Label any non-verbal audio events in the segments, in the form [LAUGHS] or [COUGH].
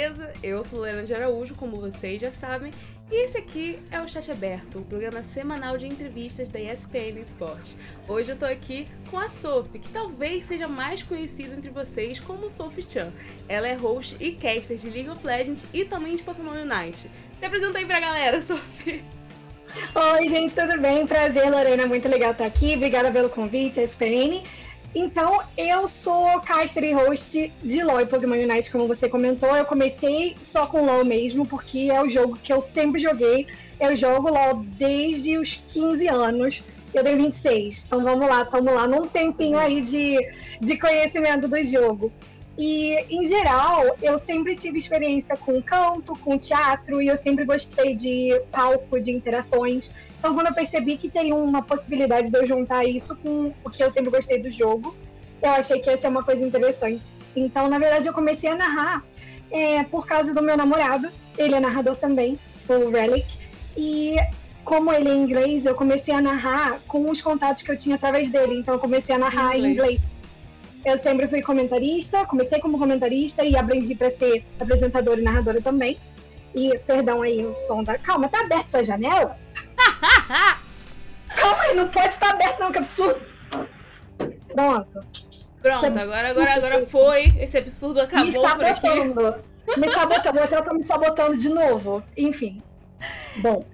beleza? Eu sou Lorena de Araújo, como vocês já sabem, e esse aqui é o Chat Aberto, o programa semanal de entrevistas da ESPN Esporte. Hoje eu tô aqui com a Sophie, que talvez seja mais conhecida entre vocês como Sophie Chan. Ela é host e caster de League of Legends e também de Pokémon Unite. Me apresenta aí pra galera, [LAUGHS] Sophie. Oi, gente, tudo bem? Prazer, Lorena, muito legal estar aqui. Obrigada pelo convite, ESPN. Então, eu sou caster e host de LoL e Pokémon Unite, como você comentou. Eu comecei só com LoL mesmo, porque é o jogo que eu sempre joguei. Eu jogo LoL desde os 15 anos. Eu tenho 26, então vamos lá, estamos lá num tempinho aí de, de conhecimento do jogo. E, em geral, eu sempre tive experiência com canto, com teatro, e eu sempre gostei de palco, de interações. Então, quando eu percebi que teria uma possibilidade de eu juntar isso com o que eu sempre gostei do jogo, eu achei que ia ser uma coisa interessante. Então, na verdade, eu comecei a narrar é, por causa do meu namorado. Ele é narrador também, o Relic. E como ele é inglês, eu comecei a narrar com os contatos que eu tinha através dele. Então, eu comecei a narrar em inglês. Eu sempre fui comentarista, comecei como comentarista e aprendi para ser apresentadora e narradora também. E, perdão aí, o som da. Calma, tá aberta essa janela? [LAUGHS] Calma aí, não pode estar aberto, não, que absurdo. Pronto. Pronto, agora, agora, agora foi. Esse absurdo acabou me sabotando. por aqui. Me sabotando, o hotel tá me sabotando de novo. Enfim. Bom.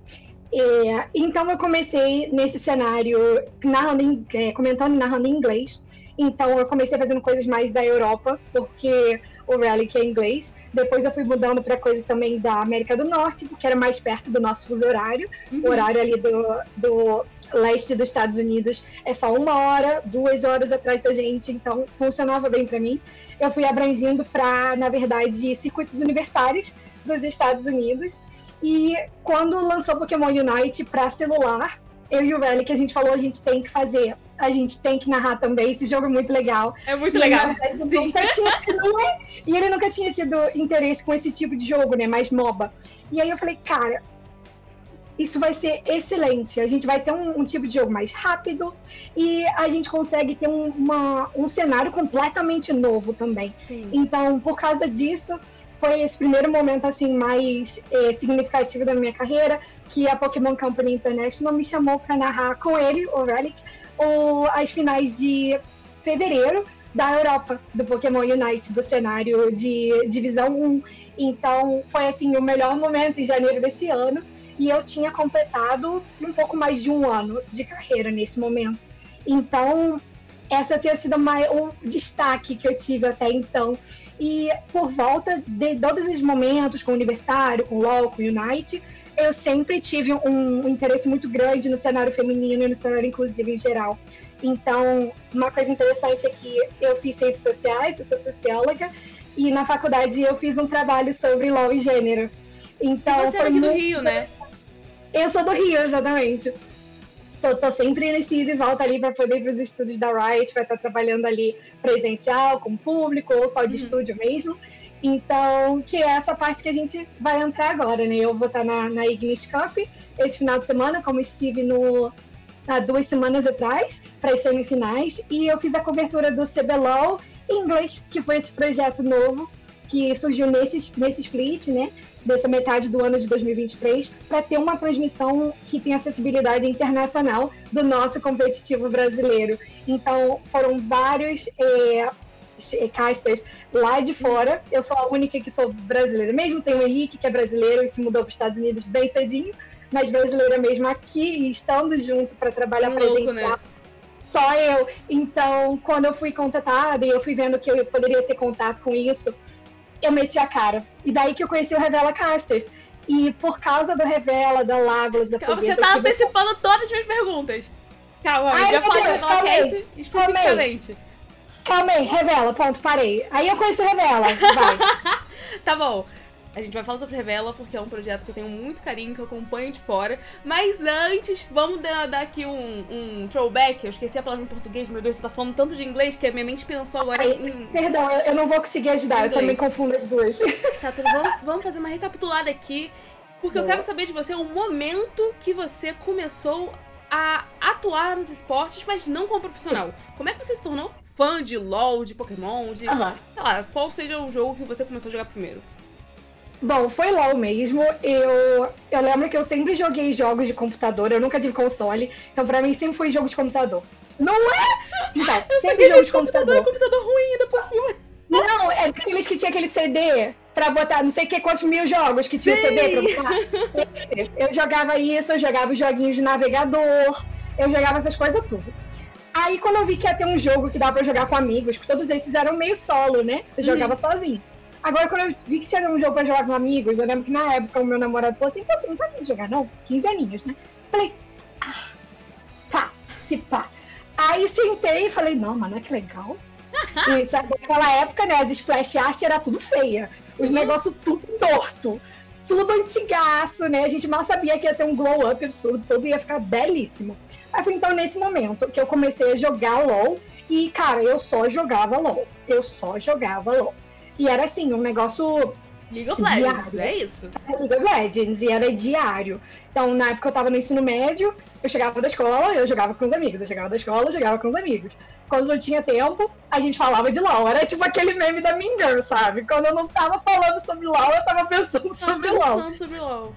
É, então eu comecei nesse cenário narrando é, comentando e narrando em inglês. Então eu comecei fazendo coisas mais da Europa, porque o Relic é inglês. Depois eu fui mudando para coisas também da América do Norte, porque era mais perto do nosso fuso horário. Uhum. O horário ali do, do leste dos Estados Unidos é só uma hora, duas horas atrás da gente, então funcionava bem para mim. Eu fui abrangindo para, na verdade, circuitos universitários dos Estados Unidos. E quando lançou Pokémon Unite para celular, eu e o Relic, a gente falou, a gente tem que fazer a gente tem que narrar também. Esse jogo é muito legal. É muito e legal. Ele, nunca tinha [LAUGHS] e ele nunca tinha tido interesse com esse tipo de jogo, né? Mais MOBA. E aí eu falei, cara, isso vai ser excelente. A gente vai ter um, um tipo de jogo mais rápido e a gente consegue ter um, uma, um cenário completamente novo também. Sim. Então, por causa disso, foi esse primeiro momento assim mais é, significativo da minha carreira que a Pokémon Company International me chamou para narrar com ele, o Relic, o, as finais de fevereiro da Europa, do Pokémon Unite, do cenário de Divisão 1. Então, foi assim o melhor momento em janeiro desse ano. E eu tinha completado um pouco mais de um ano de carreira nesse momento. Então, essa tinha sido o destaque que eu tive até então. E por volta de todos esses momentos, com o Universitário, com o LoL, com o Unite, eu sempre tive um, um interesse muito grande no cenário feminino e no cenário inclusivo em geral. Então, uma coisa interessante é que eu fiz ciências sociais, eu sou socióloga, e na faculdade eu fiz um trabalho sobre LoL e gênero. Então, e você é aqui muito... do Rio, né? Eu sou do Rio, exatamente. Tô, tô sempre nesse ida e volta ali para poder ir para os estudos da Riot, para estar trabalhando ali presencial, com público, ou só de uhum. estúdio mesmo. Então, que é essa parte que a gente vai entrar agora, né? Eu vou estar na, na Ignis Cup esse final de semana, como estive no, há duas semanas atrás, para as semifinais, e eu fiz a cobertura do CBLOL em inglês, que foi esse projeto novo que surgiu nesse, nesse split, né? Dessa metade do ano de 2023, para ter uma transmissão que tenha acessibilidade internacional do nosso competitivo brasileiro. Então, foram vários é, casters lá de fora. Eu sou a única que sou brasileira mesmo. Tem o Henrique, que é brasileiro e se mudou para os Estados Unidos bem cedinho, mas brasileira mesmo aqui e estando junto para trabalhar Louco, presencial. Né? Só eu. Então, quando eu fui contatada e eu fui vendo que eu poderia ter contato com isso, eu meti a cara. E daí que eu conheci o Revela Casters. E por causa do Revela, da Lagos, da Calma, Você tá antecipando todas as minhas perguntas. Calma, Ai, já pode Revela Cast especificamente. Calma aí, revela, ponto, parei. Aí eu conheço Revela, vai. [LAUGHS] tá bom. A gente vai falar sobre Revela porque é um projeto que eu tenho muito carinho, que eu acompanho de fora. Mas antes, vamos dar, dar aqui um, um, throwback. Eu esqueci a palavra em português, meu Deus, você tá falando tanto de inglês que a minha mente pensou agora Ai, em. Perdão, eu, eu, não vou conseguir ajudar, eu também confundo as duas. [LAUGHS] Tá, tudo vamos, vamos fazer uma recapitulada aqui. Porque Boa. eu quero saber de você o momento que você começou a atuar nos esportes, mas não como profissional. Sim. Como é que você se tornou fã de LoL, de Pokémon, de. Uhum. Sei lá, qual seja o jogo que você começou a jogar primeiro? Bom, foi LOL mesmo. Eu, eu lembro que eu sempre joguei jogos de computador, eu nunca tive console, então pra mim sempre foi jogo de computador. Não é? Então, [LAUGHS] Eu sempre jogo de computador, computador. computador ruim ainda por cima. Não, é daqueles que tinha aquele CD pra botar não sei que quantos mil jogos que tinha Sim. CD pra botar. Esse. Eu jogava isso, eu jogava os joguinhos de navegador, eu jogava essas coisas tudo. Aí quando eu vi que ia ter um jogo que dava pra jogar com amigos, porque todos esses eram meio solo, né? Você Uhum. jogava sozinho. Agora, quando eu vi que tinha um jogo pra jogar com amigos, eu lembro que na época o meu namorado falou assim: Pô, você não tá de jogar, não? 15 aninhos, né? Falei, ah, tá, se pá. Aí sentei e falei, não, mano, é que legal. [LAUGHS] e sabe, naquela época, né, as splash art era tudo feia. Os negócios tudo torto. Tudo antigaço, né? A gente mal sabia que ia ter um glow up absurdo, tudo ia ficar belíssimo. Aí foi então nesse momento que eu comecei a jogar LOL. E, cara, eu só jogava LOL. Eu só jogava LOL. E era assim, um negócio League of Legends, Diário. é isso? League of Legends e era diário. Então, na época eu tava no ensino médio, eu chegava da escola, eu jogava com os amigos. Eu chegava da escola, eu jogava com os amigos. Quando não tinha tempo, a gente falava de LOL. Era tipo aquele meme da Mean Girl, sabe? Quando eu não tava falando sobre LOL, eu tava pensando Tava sobre LOL. pensando sobre LOL.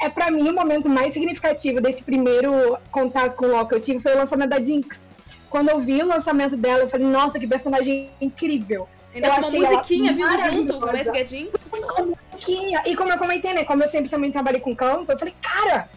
É pra mim o momento mais significativo desse primeiro contato com o LOL que eu tive foi o lançamento da Jinx. Quando eu vi o lançamento dela, eu falei, nossa, que personagem incrível. Ainda Eu com uma achei musiquinha vindo junto com. Magic musiquinha. E como eu comentei, né? Como eu sempre também trabalhei com canto, eu falei, cara,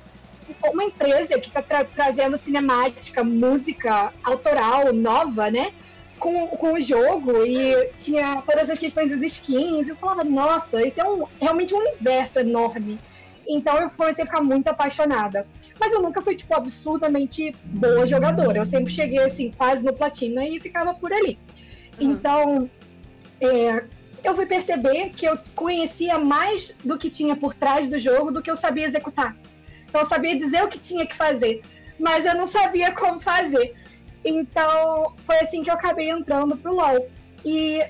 uma empresa que tá tra- trazendo cinemática, música autoral, nova, né? Com, com o jogo e tinha todas as questões das skins. Eu falava, nossa, isso é um, realmente um universo enorme. Então eu comecei a ficar muito apaixonada. Mas eu nunca fui, tipo, absurdamente boa jogadora. Eu sempre cheguei, assim, quase no platina e ficava por ali. Uhum. Então, é, eu fui perceber que eu conhecia mais do que tinha por trás do jogo do que eu sabia executar. Então, eu sabia dizer o que tinha que fazer, mas eu não sabia como fazer. Então, foi assim que eu acabei entrando pro LoL. E,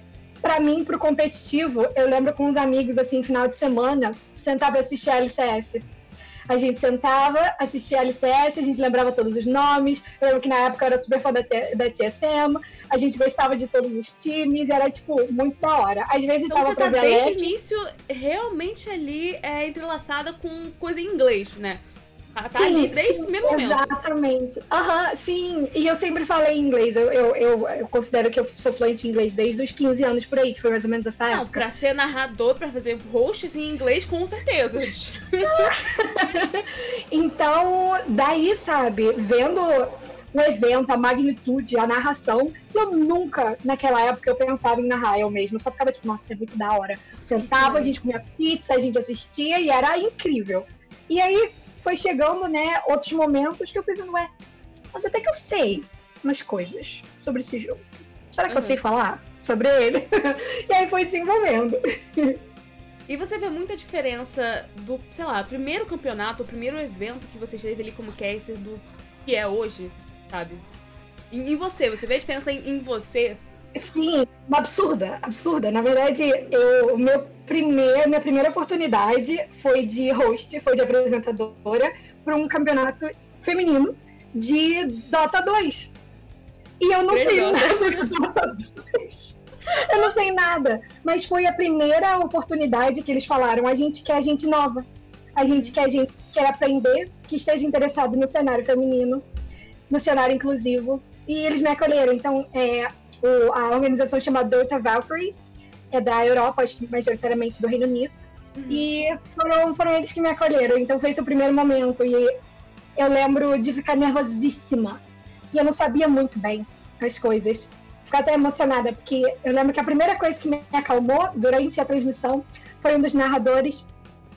pra mim, pro competitivo, eu lembro com uns amigos, assim, final de semana, sentar pra assistir a LCS. A gente sentava, assistia a LCS, a gente lembrava todos os nomes. Eu lembro que na época era super fã da, da TSM, a gente gostava de todos os times, era, tipo, muito da hora. Às vezes Então tava você tá desde o início realmente ali é, entrelaçada com coisa em inglês, né? Tá, tá Sim, ali desde sim, o primeiro momento. Exatamente. Aham, sim. E eu sempre falei inglês. Eu, eu, eu, eu considero que eu sou fluente em inglês desde os 15 anos por aí, que foi mais ou menos essa Não, época. pra ser narrador, pra fazer host assim, em inglês, com certeza. [LAUGHS] Então, daí, sabe, vendo o evento, a magnitude, a narração, eu nunca, naquela época, eu pensava em narrar eu mesmo. Eu só ficava tipo, nossa, é muito da hora. Sentava, a gente comia pizza, a gente assistia e era incrível. E aí foi chegando, né, outros momentos que eu fui vendo, ué, mas até que eu sei umas coisas sobre esse jogo. Será que eu Uhum. sei falar sobre ele? [LAUGHS] e aí foi desenvolvendo. [LAUGHS] E você vê muita diferença do, sei lá, primeiro campeonato, o primeiro evento que você esteve ali como caster do que é hoje, sabe? Em, em você, você vê a diferença em, em você? Sim, uma absurda, absurda. Na verdade, eu, o meu primeiro, minha primeira oportunidade foi de host, foi de apresentadora para um campeonato feminino de Dota 2. E eu não Grande sei nada de Dota 2. [LAUGHS] Eu não sei nada. Mas foi a primeira oportunidade que eles falaram: a gente quer gente nova. A gente quer gente que quer aprender, que esteja interessado no cenário feminino, no cenário inclusivo. E eles me acolheram. Então, é, o- a organização chama Dota Valkyries, é da Europa, acho que majoritariamente do Reino Unido. E foram, foram eles que me acolheram. Então foi esse o primeiro momento. E eu lembro de ficar nervosíssima. E eu não sabia muito bem as coisas. Ficar até emocionada, porque eu lembro que a primeira coisa que me acalmou durante a transmissão foi um dos narradores,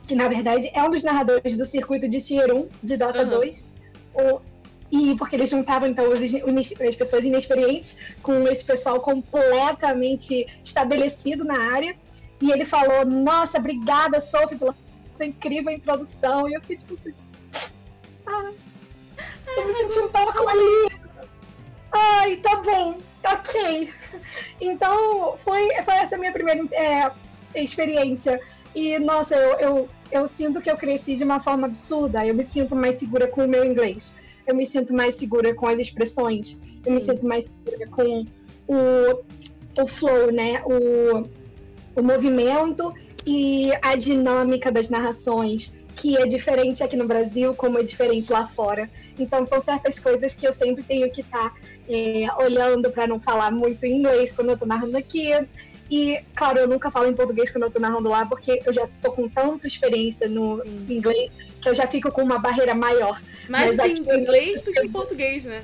que na verdade é um dos narradores do circuito de Tier 1 de Dota Uhum. 2. O, e porque eles juntavam então os as pessoas inexperientes com esse pessoal completamente estabelecido na área. E ele falou: Nossa, obrigada, Sophie, pela sua incrível introdução. E eu fiquei tipo assim. Ah, tô me sentindo tão acolhida. Ai, tá bom, ok. Então, foi, foi essa minha primeira é, experiência. E, nossa, eu, eu, eu sinto que eu cresci de uma forma absurda. Eu me sinto mais segura com o meu inglês. Eu me sinto mais segura com as expressões. Eu me Sim. sinto mais segura com o, o flow, né? O, o movimento e a dinâmica das narrações, que é diferente aqui no Brasil, como é diferente lá fora. Então, são certas coisas que eu sempre tenho que estar tá, é, olhando para não falar muito inglês quando eu estou narrando aqui. E, claro, eu nunca falo em português quando eu tô narrando lá, porque eu já tô com tanta experiência no Sim. inglês que eu já fico com uma barreira maior. Mais Mas em inglês do que em português, né?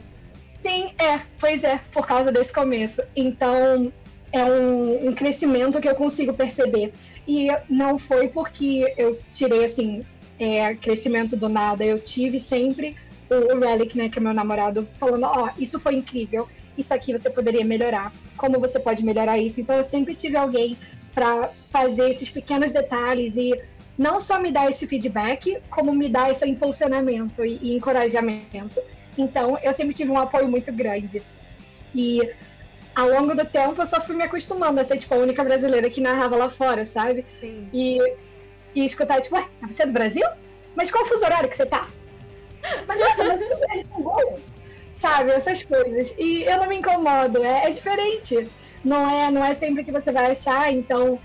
Sim, é, pois é, por causa desse começo. Então, é um, um, crescimento que eu consigo perceber. E não foi porque eu tirei, assim, é, crescimento do nada. Eu tive sempre o Relic, né, que é meu namorado, falando: Ó, oh, isso foi incrível, isso aqui você poderia melhorar, como você pode melhorar isso. Então, eu sempre tive alguém para fazer esses pequenos detalhes e não só me dar esse feedback, como me dar esse impulsionamento e, e encorajamento. Então, eu sempre tive um apoio muito grande. E ao longo do tempo, eu só fui me acostumando a ser, tipo, a única brasileira que narrava lá fora, sabe? Sim. E, e escutar, tipo, ué, você é do Brasil? Mas qual fuso horário que você tá? [LAUGHS] Mas nossa, mas isso é bom! Sabe, essas coisas. E eu não me incomodo, é, é diferente. Não é, não é sempre que você vai achar, então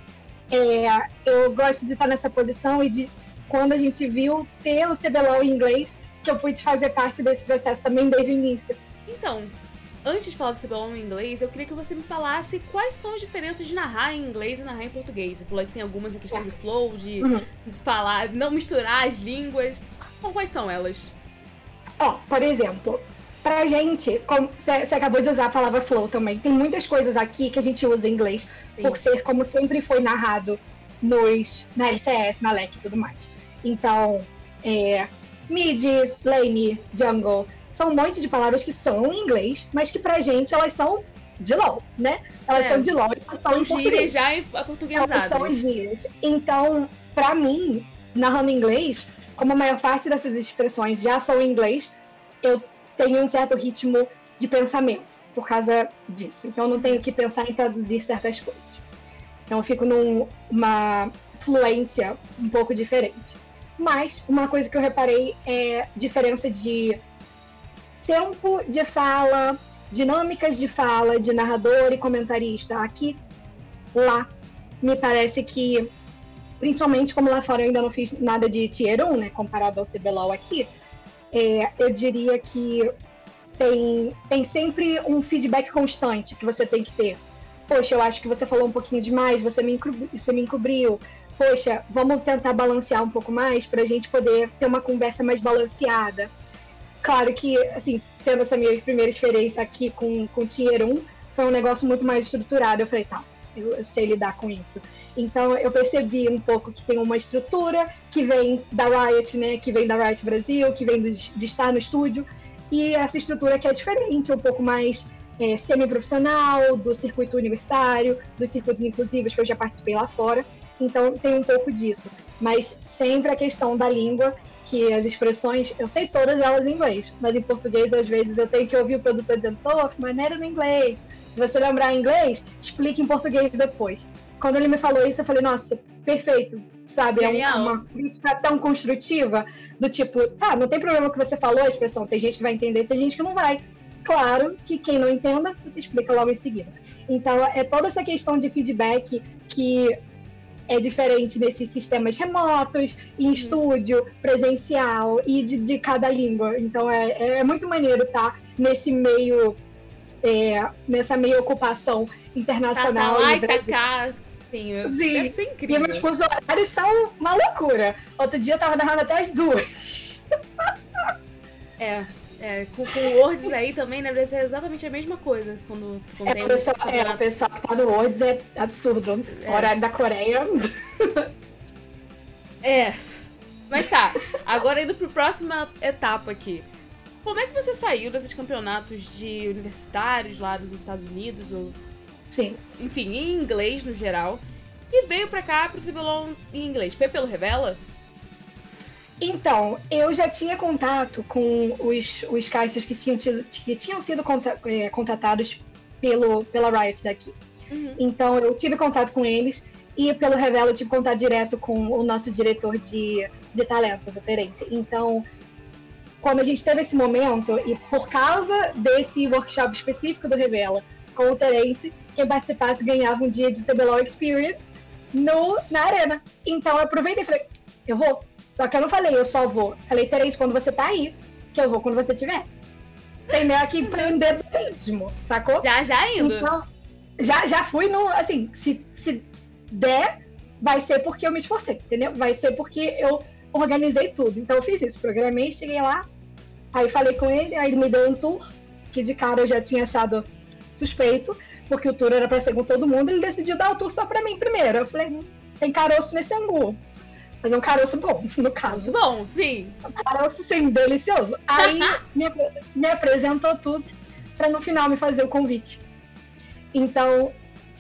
é, eu gosto de estar nessa posição e de quando a gente viu ter o CBLOL em inglês, que eu pude fazer parte desse processo também desde o início. Então, antes de falar do CBLOL em inglês, eu queria que você me falasse quais são as diferenças de narrar em inglês e narrar em português. Você falou que tem algumas em questão de flow, de uhum. falar, não misturar as línguas. Então, quais são elas? Ó, por exemplo, pra gente, você acabou de usar a palavra flow também, tem muitas coisas aqui que a gente usa em inglês, Sim. por ser como sempre foi narrado nos, na LCS, na LEC e tudo mais. Então, é, mid, lane, jungle, são um monte de palavras que são em inglês, mas que pra gente elas são de LOL, né? Elas é. são de LOL e elas são, são em português. já aportuguesadas. Elas são gírias. Então, pra mim, narrando inglês, como a maior parte dessas expressões já são em inglês, eu tenho um certo ritmo de pensamento por causa disso. Então, não tenho que pensar em traduzir certas coisas. Então, eu fico numa fluência um pouco diferente. Mas uma coisa que eu reparei é diferença de tempo de fala, dinâmicas de fala de narrador e comentarista. Aqui, lá, me parece que, principalmente como lá fora eu ainda não fiz nada de tier 1, né, comparado ao CBLOL aqui, é, eu diria que tem, tem sempre um feedback constante que você tem que ter. Poxa, eu acho que você falou um pouquinho demais, você me, você me encobriu, poxa, vamos tentar balancear um pouco mais para a gente poder ter uma conversa mais balanceada. Claro que, assim, tendo essa minha primeira experiência aqui com, com Tier 1, foi um negócio muito mais estruturado. Eu falei, tá, eu, eu, sei lidar com isso. Então eu percebi um pouco que tem uma estrutura que vem da Riot, né? Que vem da Riot Brasil, que vem do, de estar no estúdio. E essa estrutura que é diferente, um pouco mais é, semi-profissional, do circuito universitário, dos circuitos inclusivos que eu já participei lá fora. Então tem um pouco disso. Mas sempre a questão da língua, que as expressões, eu sei todas elas em inglês, mas em português às vezes eu tenho que ouvir o produtor dizendo, Sof, maneira no inglês. Se você lembrar em inglês, explique em português depois. Quando ele me falou isso, eu falei, nossa, perfeito, sabe? É uma crítica tão construtiva, do tipo, tá, não tem problema que você falou a expressão, tem gente que vai entender, tem gente que não vai. Claro que quem não entenda, você explica logo em seguida. Então, é toda essa questão de feedback que é diferente desses sistemas remotos, em uhum. estúdio, presencial e de, de cada língua. Então é, é, é muito maneiro estar tá nesse meio, é, nessa meio ocupação internacional. Tá, tá lá e tá cá. Sim, Sim. deve ser incrível. E meus fusos horários são uma loucura. Outro dia eu tava narrando até as duas. É, é, com, com Words aí também, né? Deve ser exatamente a mesma coisa. Quando, quando é, tem o pessoal, é, o pessoal que tá no Words é absurdo. É. Horário da Coreia. é. Mas tá, agora indo pro próxima etapa aqui. Como é que você saiu desses campeonatos de universitários lá dos Estados Unidos? Ou... Sim. Enfim, em inglês no geral. E veio pra cá pro CBLOL em inglês. Foi pelo Revela? Então, eu já tinha contato com os, os caixas que tinham, tido, que tinham sido é, contatados pelo, pela Riot daqui. Uhum. Então, eu tive contato com eles e pelo Revelo eu tive contato direto com o nosso diretor de, de talentos, o Terence. Então, quando a gente teve esse momento, e por causa desse workshop específico do Revela com o Terence, quem participasse ganhava um dia de CBLOL Experience no, na arena. Então eu aproveitei e falei, eu vou. Só que eu não falei, eu só vou. Falei, Terence, quando você tá aí, que eu vou quando você tiver. Tem meio que empreendedorismo, sacou? Já, já indo. Então, já, já fui no. Assim, se, se der, vai ser porque eu me esforcei, entendeu? Vai ser porque eu organizei tudo. Então eu fiz isso, programei, cheguei lá, aí falei com ele, aí ele me deu um tour, que de cara eu já tinha achado suspeito, porque o tour era pra ser com todo mundo, ele decidiu dar o tour só pra mim primeiro. Eu falei, tem caroço nesse angu. Mas é um caroço bom, [LAUGHS] no caso. Bom, sim. Um caroço, sim, delicioso. Aí [LAUGHS] me, me apresentou tudo para no final me fazer o convite. Então,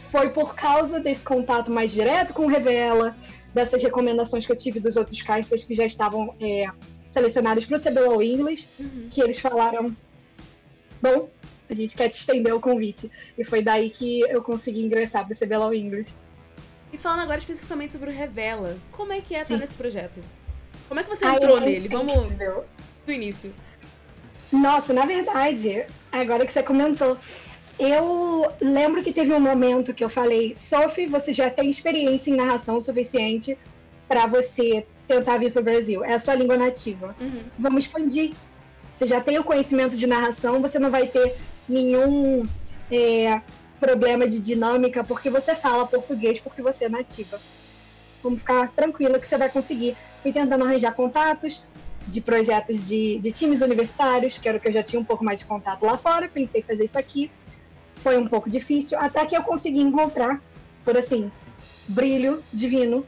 foi por causa desse contato mais direto com o Revela, dessas recomendações que eu tive dos outros castas que já estavam é, selecionados para o CBLOL English, uhum. que eles falaram: bom, a gente quer te estender o convite. E foi daí que eu consegui ingressar para o CBLOL English. E falando agora especificamente sobre o Revela, como é que é estar nesse projeto? Como é que você entrou Ai, nele? Vamos do início. Nossa, na verdade, agora que você comentou, eu lembro que teve um momento que eu falei, Sophie, você já tem experiência em narração suficiente para você tentar vir para o Brasil. É a sua língua nativa. Uhum. Vamos expandir. Você já tem o conhecimento de narração, você não vai ter nenhum é, problema de dinâmica porque você fala português, porque você é nativa. Vamos ficar tranquila que você vai conseguir. Fui tentando arranjar contatos de projetos de, de times universitários, que era o que eu já tinha um pouco mais de contato lá fora. Pensei em fazer isso aqui. Foi um pouco difícil, até que eu consegui encontrar, por assim, brilho divino.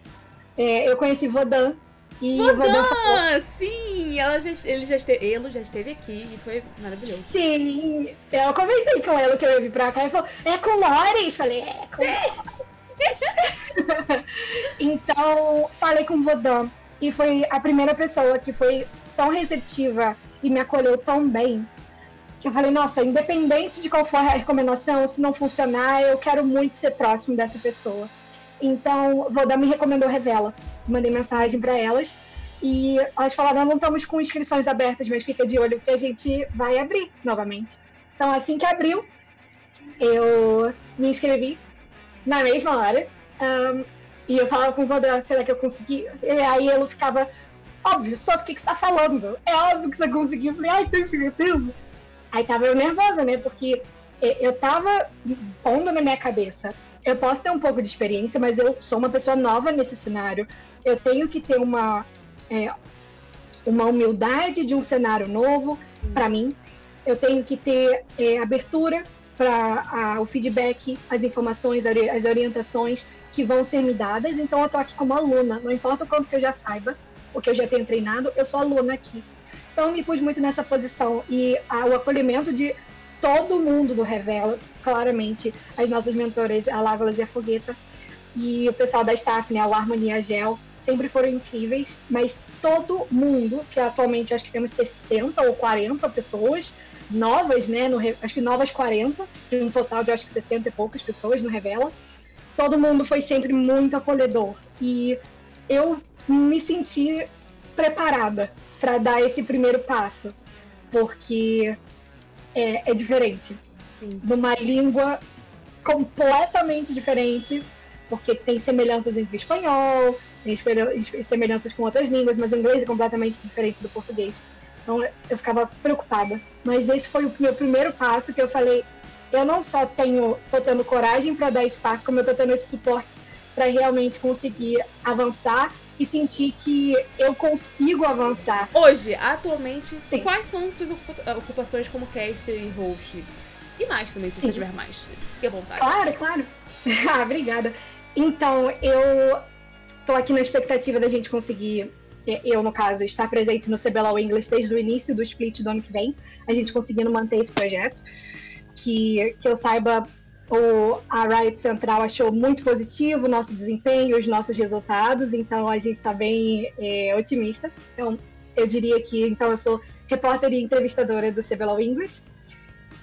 É, eu conheci Vodan, e Vodan, falou... sim! Ela já, ele, já esteve, ele já esteve aqui e foi maravilhoso. Sim, eu comentei com ela que eu ia vir pra cá e falou, é com Lores? Falei, é com Lores. [LAUGHS] então, falei com Vodan e foi a primeira pessoa que foi tão receptiva e me acolheu tão bem que eu falei, nossa, independente de qual for a recomendação, se não funcionar, eu quero muito ser próximo dessa pessoa. Então, Vodan me recomendou Revela mandei mensagem para elas e elas falaram: não estamos com inscrições abertas, mas fica de olho que a gente vai abrir novamente. Então, assim que abriu, eu me inscrevi na mesma hora. Um, e eu falava com o Vandré, será que eu consegui? E aí ele ficava, óbvio, só o que, que você tá falando? É óbvio que você conseguiu. Eu falei, ai, tem certeza? Aí tava eu nervosa, né? Porque eu tava pondo na minha cabeça. Eu posso ter um pouco de experiência, mas eu sou uma pessoa nova nesse cenário eu tenho que ter uma, é, uma humildade de um cenário novo para mim. Eu tenho que ter é, abertura para o feedback, as informações, as orientações que vão ser me dadas. Então eu estou aqui como aluna, não importa o quanto que eu já saiba, o que eu já tenho treinado, eu sou aluna aqui. Então me pus muito nessa posição e a, o acolhimento de todo mundo do Revela, claramente, as nossas mentoras, a Lágolas e a Fogueta, e o pessoal da staff, né, a Harmony e a Gel, sempre foram incríveis, mas todo mundo, que atualmente acho que temos 60 ou 40 pessoas novas, né, no, acho que novas 40, de um total de acho que 60 e poucas pessoas no Revela, todo mundo foi sempre muito acolhedor. E eu me senti preparada para dar esse primeiro passo, porque é, é diferente. Sim. Numa língua completamente diferente, porque tem semelhanças entre espanhol, tem semelhanças com outras línguas, mas o inglês é completamente diferente do português. Então eu ficava preocupada. Mas esse foi o meu primeiro passo que eu falei, eu não só tenho, tô tendo coragem para dar espaço, como eu tô tendo esse suporte para realmente conseguir avançar e sentir que eu consigo avançar. Hoje, atualmente, Sim. quais são suas ocupações como caster e host? E mais também, se Sim. você tiver mais. Fique à vontade. Claro, claro. [LAUGHS] ah, obrigada. Então, eu Estou aqui na expectativa da gente conseguir, é, eu no caso, estar presente no CBLOL English desde o início do split do ano que vem, a gente conseguindo manter esse projeto. Que, que eu saiba, o, a Riot Central achou muito positivo o nosso desempenho, os nossos resultados, então a gente está bem é, otimista. Então, eu diria que então eu sou repórter e entrevistadora do CBLOL English.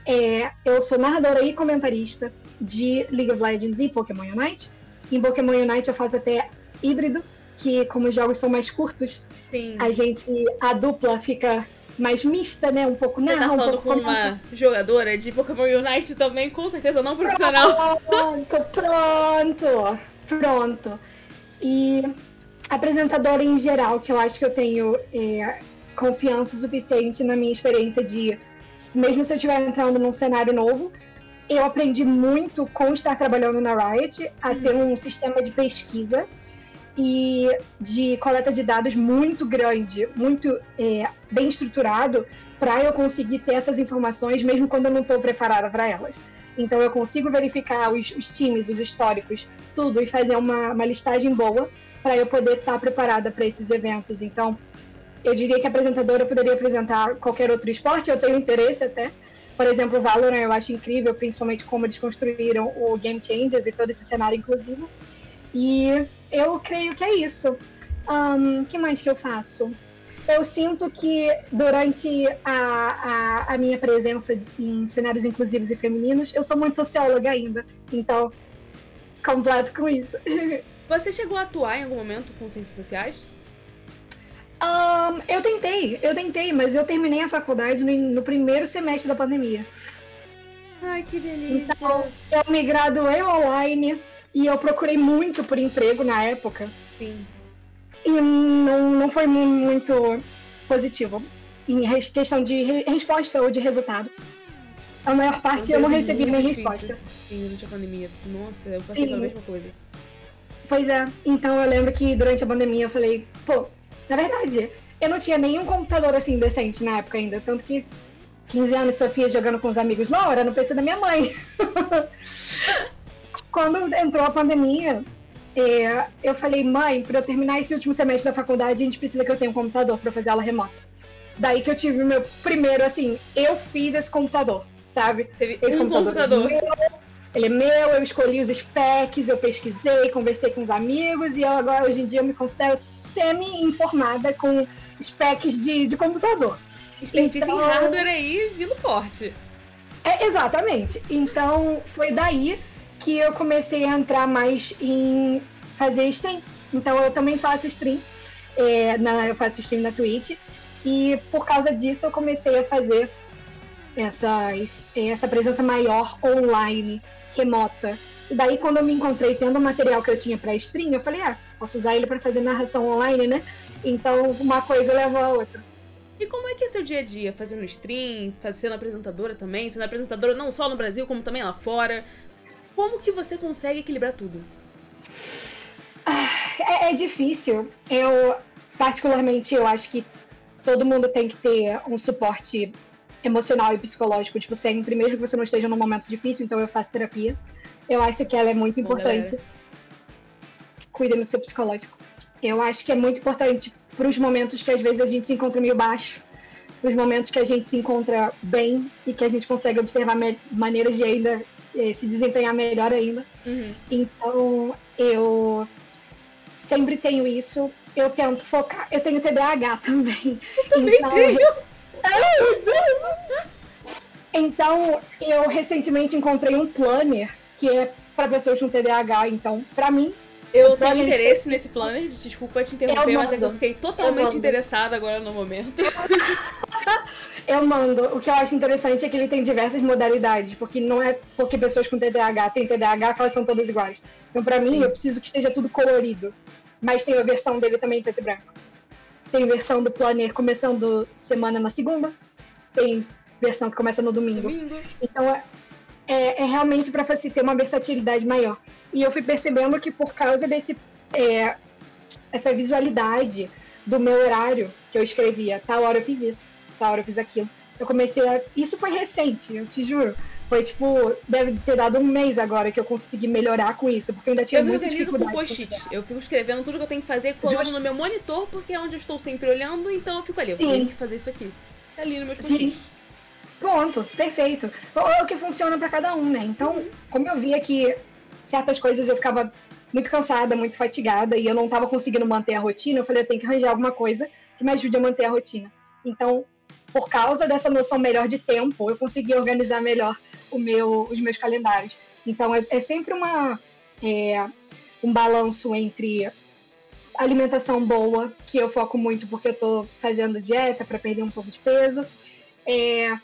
É, eu sou narradora e comentarista de League of Legends e Pokémon Unite. Em Pokémon Unite eu faço até híbrido, que como os jogos são mais curtos, Sim. a gente, a dupla fica mais mista, né? Um pouco narra, tá um pouco com uma jogadora de Pokémon Unite também, com certeza não profissional. Pronto, pronto. Pronto. E apresentadora em geral, que eu acho que eu tenho é, confiança suficiente na minha experiência de, mesmo se eu estiver entrando num cenário novo, eu aprendi muito com estar trabalhando na Riot a ter um sistema de pesquisa e de coleta de dados muito grande, muito é, bem estruturado, para eu conseguir ter essas informações mesmo quando eu não estou preparada para elas. Então eu consigo verificar os, os, times, os históricos, tudo e fazer uma, uma listagem boa para eu poder estar tá preparada para esses eventos. Então eu diria que apresentadora poderia apresentar qualquer outro esporte, eu tenho interesse até. Por exemplo, o Valorant eu acho incrível, principalmente como eles construíram o Game Changers e todo esse cenário inclusivo. E eu creio que é isso. O um, que mais que eu faço? Eu sinto que durante a, a, a, minha presença em cenários inclusivos e femininos, eu sou muito socióloga ainda. Então, completo com isso. [LAUGHS] Você chegou a atuar em algum momento com ciências sociais? Um, eu tentei, eu tentei, mas eu terminei a faculdade no, no primeiro semestre da pandemia. Ai, que delícia! Então, eu me graduei online, e eu procurei muito por emprego na época. Sim. E não, não foi muito positivo em questão de re resposta ou de resultado. A maior parte eu não recebi nem resposta. Sim, durante a pandemia. Nossa, eu passei Sim. pela mesma coisa. Pois é. Então eu lembro que durante a pandemia eu falei, pô, na verdade, eu não tinha nenhum computador assim decente na época ainda. Tanto que 15 anos Sofia jogando com os amigos não, era no PC da minha mãe. [LAUGHS] quando entrou a pandemia, é, eu falei, mãe, para eu terminar esse último semestre da faculdade, a gente precisa que eu tenha um computador para fazer aula remota. Daí que eu tive o meu primeiro, assim, eu fiz esse computador, sabe? Teve esse um computador. computador. É meu, ele é meu, eu escolhi os specs, eu pesquisei, conversei com os amigos e agora, hoje em dia, eu me considero semi-informada com specs de, de computador. Expertise então, em hardware aí, vindo forte. É, exatamente. Então, foi daí que eu comecei a entrar mais em fazer stream. Então eu também faço stream, é, na, eu faço stream na Twitch, e por causa disso eu comecei a fazer essas, essa presença maior online, remota. E daí quando eu me encontrei tendo o material que eu tinha para stream, eu falei, ah, posso usar ele para fazer narração online, né? Então uma coisa leva a outra. E como é que é seu dia a dia? Fazendo stream, sendo apresentadora também, sendo apresentadora não só no Brasil, como também lá fora? Como que você consegue equilibrar tudo? É, é difícil. Eu, particularmente, eu acho que todo mundo tem que ter um suporte emocional e psicológico, tipo, sempre, mesmo que você não esteja num momento difícil, então eu faço terapia. Eu acho que ela é muito importante. Cuida do seu psicológico. Eu acho que é muito importante para os momentos que às vezes a gente se encontra meio baixo, para os momentos que a gente se encontra bem e que a gente consegue observar maneiras de ainda é, se desempenhar melhor ainda. Uhum. Então, eu sempre tenho isso. Eu tento focar. Eu tenho TDAH [LAUGHS] também. Eu também então, tenho. [LAUGHS] Então, eu recentemente encontrei um planner que é para pessoas com TDAH. Então, para mim, eu tenho interesse nesse planner, desculpa te interromper, mas é que eu fiquei totalmente eu interessada agora no momento. [LAUGHS] eu mando. O que eu acho interessante é que ele tem diversas modalidades, porque não é porque pessoas com TDAH têm TDAH que elas são todas iguais. Então, para mim, Sim. eu preciso que esteja tudo colorido. Mas tem a versão dele também em preto e branco. Tem versão do planner começando semana na segunda. Tem versão que começa no domingo. domingo. Então, é, é, é realmente para ter uma versatilidade maior. E eu fui percebendo que por causa desse é, essa visualidade do meu horário que eu escrevia, tal hora eu fiz isso, tal hora eu fiz aquilo. Eu comecei a. Isso foi recente, eu te juro. Foi tipo, deve ter dado um mês agora que eu consegui melhorar com isso, porque eu ainda tinha eu muita dificuldade. Eu me organizo com post-it. Eu fico escrevendo tudo que eu tenho que fazer, colando Just... no meu monitor, porque é onde eu estou sempre olhando, então eu fico ali. Sim. Eu tenho que fazer isso aqui. Tá ali no meu post-it. Pronto, perfeito. É o que funciona para cada um, né? Então, uhum. como eu via que certas coisas eu ficava muito cansada, muito fatigada e eu não estava conseguindo manter a rotina, eu falei, eu tenho que arranjar alguma coisa que me ajude a manter a rotina. Então, por causa dessa noção melhor de tempo, eu consegui organizar melhor o meu, os meus calendários. Então, é, é sempre uma, é, um balanço entre alimentação boa, que eu foco muito porque eu estou fazendo dieta para perder um pouco de peso, é,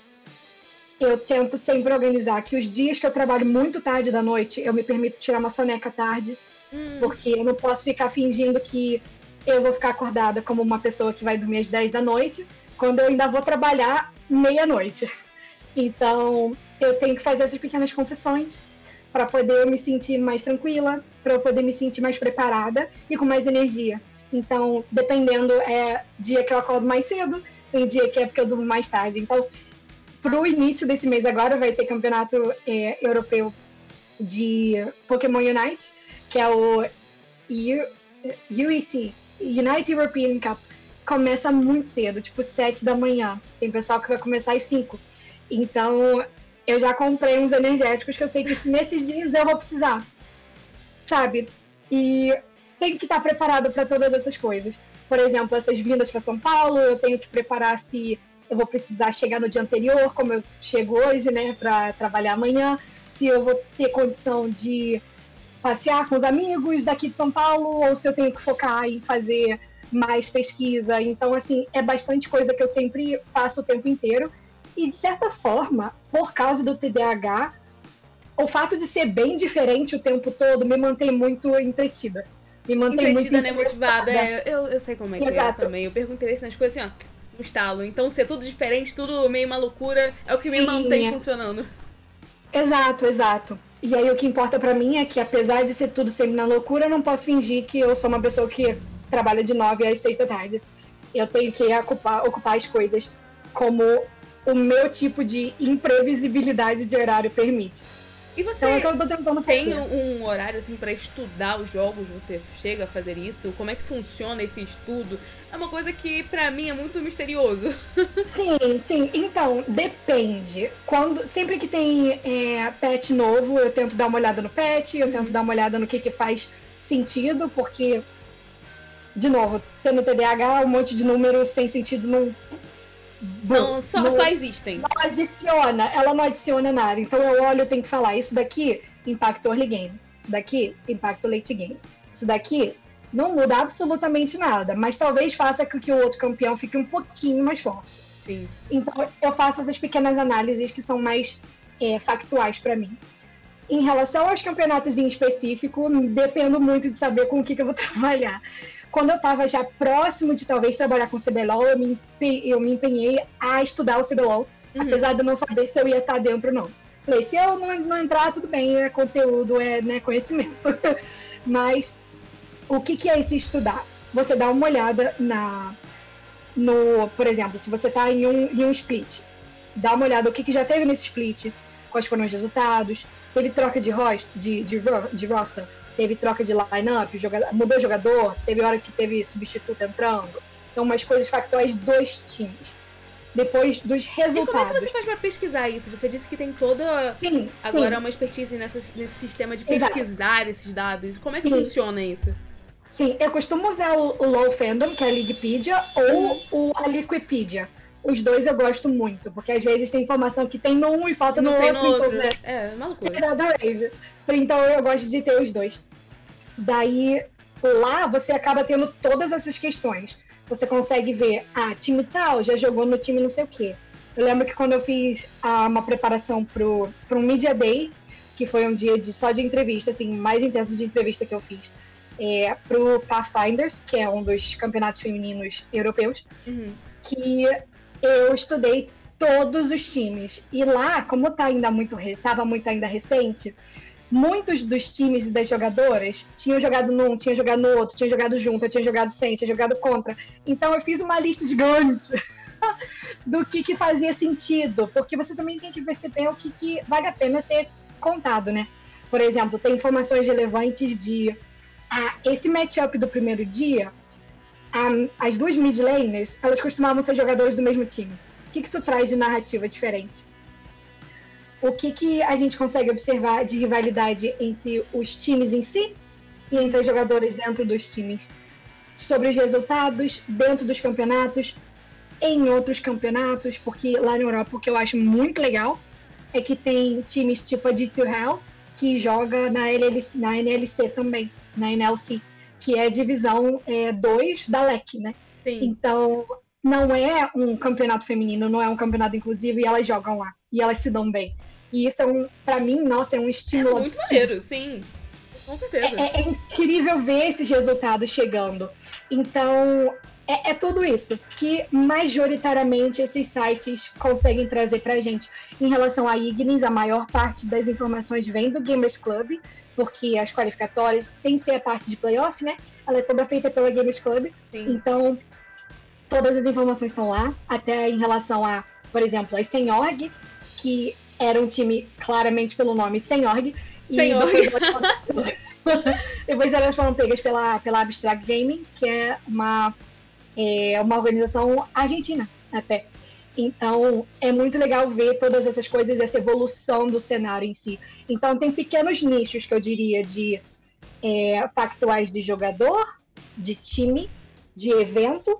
eu tento sempre organizar que os dias que eu trabalho muito tarde da noite, eu me permito tirar uma soneca tarde. Hum. Porque eu não posso ficar fingindo que eu vou ficar acordada como uma pessoa que vai dormir às 10 da noite, quando eu ainda vou trabalhar meia-noite. Então, eu tenho que fazer essas pequenas concessões para poder me sentir mais tranquila, para eu poder me sentir mais preparada e com mais energia. Então, dependendo, é dia que eu acordo mais cedo, tem dia que é porque eu durmo mais tarde. Então, pro início desse mês agora vai ter campeonato é, europeu de Pokémon Unite, que é o UEC, United European Cup. Começa muito cedo, tipo 7 da manhã. Tem pessoal que vai começar às 5. Então, eu já comprei uns energéticos que eu sei que nesses dias eu vou precisar. Sabe? E tem que estar preparado para todas essas coisas. Por exemplo, essas vindas para São Paulo, eu tenho que preparar se eu vou precisar chegar no dia anterior, como eu chego hoje, né, para trabalhar amanhã, se eu vou ter condição de passear com os amigos daqui de São Paulo, ou se eu tenho que focar em fazer mais pesquisa. Então, assim, é bastante coisa que eu sempre faço o tempo inteiro. E, de certa forma, por causa do TDAH, o fato de ser bem diferente o tempo todo me mantém muito entretida. Me mantém entretida, muito né? Motivada. É, eu, eu sei como é que é Exato. também. Eu pergunto interessantes coisas assim, ó. Um estalo. Então, ser tudo diferente, tudo meio uma loucura, é o que Sim, me mantém é. funcionando. Exato, exato. E aí o que importa para mim é que, apesar de ser tudo sempre na loucura, eu não posso fingir que eu sou uma pessoa que trabalha de 9 às 6 da tarde. Eu tenho que ocupar, ocupar as coisas como o meu tipo de imprevisibilidade de horário permite. E você então, é tem um horário assim para estudar os jogos? Você chega a fazer isso? Como é que funciona esse estudo? É uma coisa que para mim é muito misterioso. [LAUGHS] Sim, sim. Então depende. Quando sempre que tem é, pet novo, eu tento dar uma olhada no pet, eu tento dar uma olhada no que que faz sentido, porque de novo, tendo TDAH, um monte de número sem sentido não não, só, não, só existem. Não adiciona, ela não adiciona nada. Então eu olho e tenho que falar, isso daqui impacta o early game. Isso daqui impacta o late game. Isso daqui não muda absolutamente nada, mas talvez faça com que o outro campeão fique um pouquinho mais forte. Sim. Então eu faço essas pequenas análises que são mais é, factuais para mim. Em relação aos campeonatos em específico, dependo muito de saber com o que, que eu vou [LAUGHS] trabalhar quando eu estava já próximo de talvez trabalhar com CBLOL, eu me, eu me empenhei a estudar o CBLOL, uhum. apesar de eu não saber se eu ia estar dentro ou não. Falei, se eu não, não entrar, tudo bem, é conteúdo, é né, conhecimento. [LAUGHS] Mas o que, que é esse estudar? Você dá uma olhada na, no, por exemplo, se você está em um, em um split, dá uma olhada o que, que já teve nesse split, quais foram os resultados, teve troca de, host, de, de, de roster, teve troca de line-up, mudou jogador, teve hora que teve substituto entrando. Então, umas coisas factuais dos times. Depois dos resultados. E como é que você faz para pesquisar isso? Você disse que tem toda sim, agora sim. uma expertise nessa, nesse sistema de pesquisar Exato. esses dados. Como é que sim. funciona isso? Sim, eu costumo usar o, o Low Fandom, que é a Wikipedia, ou o, a Liquipedia. Os dois eu gosto muito, porque às vezes tem informação que tem num e falta no, outro. No outro. Então, né? É, malucura. Exatamente. [LAUGHS] Então eu gosto de ter os dois. Daí lá você acaba tendo todas essas questões. Você consegue ver, ah, time tal já jogou no time não sei o quê. Eu lembro que quando eu fiz ah, uma preparação para um Media Day, que foi um dia de, só de entrevista, assim, mais intenso de entrevista que eu fiz, é, pro Pathfinders, que é um dos campeonatos femininos europeus, uhum. que eu estudei todos os times. E lá, como tá ainda muito, estava muito ainda recente, muitos dos times e das jogadoras tinham jogado num, tinham jogado no outro, tinham jogado junto, tinha jogado sem, tinha jogado contra. Então eu fiz uma lista gigante [LAUGHS] do que, que fazia sentido, porque você também tem que perceber o que, que vale a pena ser contado, né? Por exemplo, tem informações relevantes de ah, esse matchup do primeiro dia, as duas mid laners, elas costumavam ser jogadores do mesmo time. O que, que isso traz de narrativa diferente? O que, que a gente consegue observar de rivalidade entre os times em si e entre os jogadores dentro dos times. Sobre os resultados dentro dos campeonatos, em outros campeonatos, porque lá na Europa o que eu acho muito legal é que tem times tipo a G2 Hell que joga na, LLC, na NLC também, na NLC, que é a divisão 2 é, da LEC, né? Sim. Então, não é um campeonato feminino, não é um campeonato inclusivo e elas jogam lá. E elas se dão bem. E isso é um, pra mim, nossa, é um estímulo é muito absurdo. Maneiro, sim. Com certeza. É, é, incrível ver esses resultados chegando. Então, é, é, tudo isso que majoritariamente esses sites conseguem trazer pra gente. Em relação a Ignis, a maior parte das informações vem do Gamers Club, porque as qualificatórias, sem ser a parte de playoff, né? Ela é toda feita pela Gamers Club. Sim. Então, todas as informações estão lá, até em relação a, por exemplo, as Sem Org, que era um time claramente pelo nome Sem Org. Sem e Org. Depois, elas [LAUGHS] depois elas foram pegas pela, pela Abstract Gaming, que é uma, é uma organização argentina até. Então, é muito legal ver todas essas coisas, essa evolução do cenário em si. Então, tem pequenos nichos que eu diria de é, factuais de jogador, de time, de evento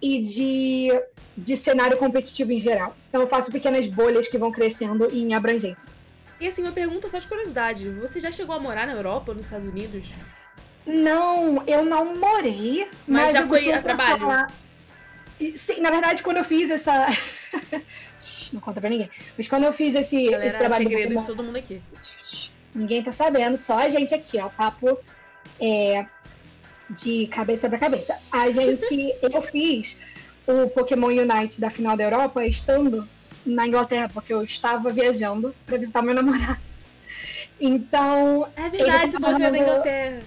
e de, de cenário competitivo em geral. Então, eu faço pequenas bolhas que vão crescendo em abrangência. E assim, uma pergunta só de curiosidade: você já chegou a morar na Europa, nos Estados Unidos? Não, eu não morei, mas, mas já eu foi costumo a trabalho. falar- E, Sim, na verdade, quando eu fiz essa. [LAUGHS] não conta pra ninguém. Mas quando eu fiz esse, esse Galera, trabalho do segredo de todo mundo aqui. ninguém tá sabendo, só a gente aqui, ó. Papo é, de cabeça pra cabeça. A gente. [LAUGHS] eu fiz o Pokémon Unite da final da Europa estando na Inglaterra, porque eu estava viajando pra visitar meu namorado. [LAUGHS] Então, É verdade, você da tava- Inglaterra.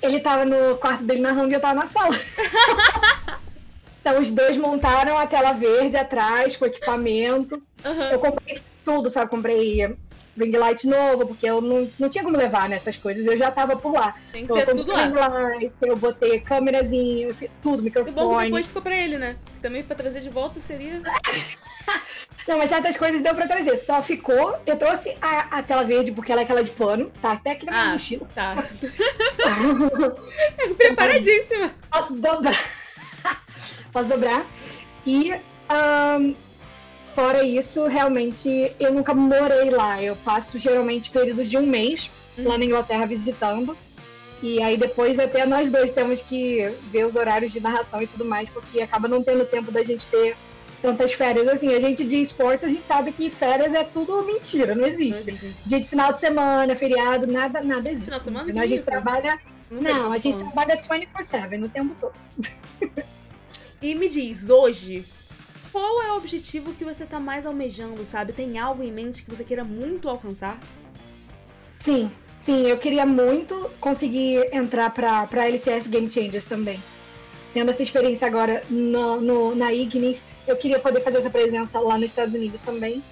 ele tava no quarto dele narrando e eu tava na sala. [LAUGHS] então os dois montaram a tela verde atrás com equipamento. Aham. Eu comprei tudo, sabe? Comprei ring light novo, porque eu não, não tinha como levar nessas coisas, eu já tava por lá. Tem que Eu ter tudo lá. ring light, eu botei câmerazinha, tudo, O bom que microfone. depois ficou pra ele, né? Também pra trazer de volta seria. [LAUGHS] Não, mas certas coisas deu pra trazer. Só ficou. Eu trouxe a, a tela verde, porque ela é aquela de pano, tá? Até aqui na minha Ah, mochila. tá. [LAUGHS] [LAUGHS] Preparadíssima. Posso dobrar. Posso dobrar. E ahn, fora isso, realmente eu nunca morei lá. Eu passo geralmente períodos de um mês lá na Inglaterra visitando. E aí depois até nós dois temos que ver os horários de narração e tudo mais, porque acaba não tendo tempo da gente ter tantas férias. Assim, a gente de esportes, a gente sabe que férias é tudo mentira, não Não existe. existe. Dia de final de semana, feriado, nada, nada existe. Final de semana, que a gente isso? trabalha. Não, Não, a gente falando. trabalha 24-7 no tempo todo. E me diz, hoje, qual é o objetivo que você tá mais almejando, sabe? Tem algo em mente que você queira muito alcançar? Sim, sim, eu queria muito conseguir entrar pra, pra LCS Game Changers também. Tendo essa experiência agora no, no- na Ignis, eu queria poder fazer essa presença lá nos Estados Unidos também.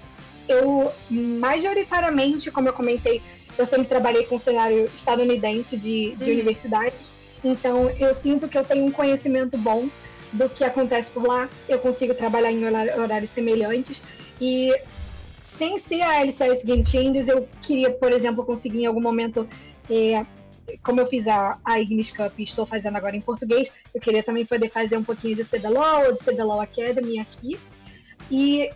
Eu, majoritariamente, como eu comentei, eu sempre trabalhei com cenário estadunidense de, de Uhum. universidades, então eu sinto que eu tenho um conhecimento bom do que acontece por lá, eu consigo trabalhar em horário- horários semelhantes, e sem ser a LCS Game Changers, eu queria, por exemplo, conseguir em algum momento, é, como eu fiz a, a Ignis Cup e estou fazendo agora em português, eu queria também poder fazer um pouquinho de CBLOL de CBLOL Academy aqui. E,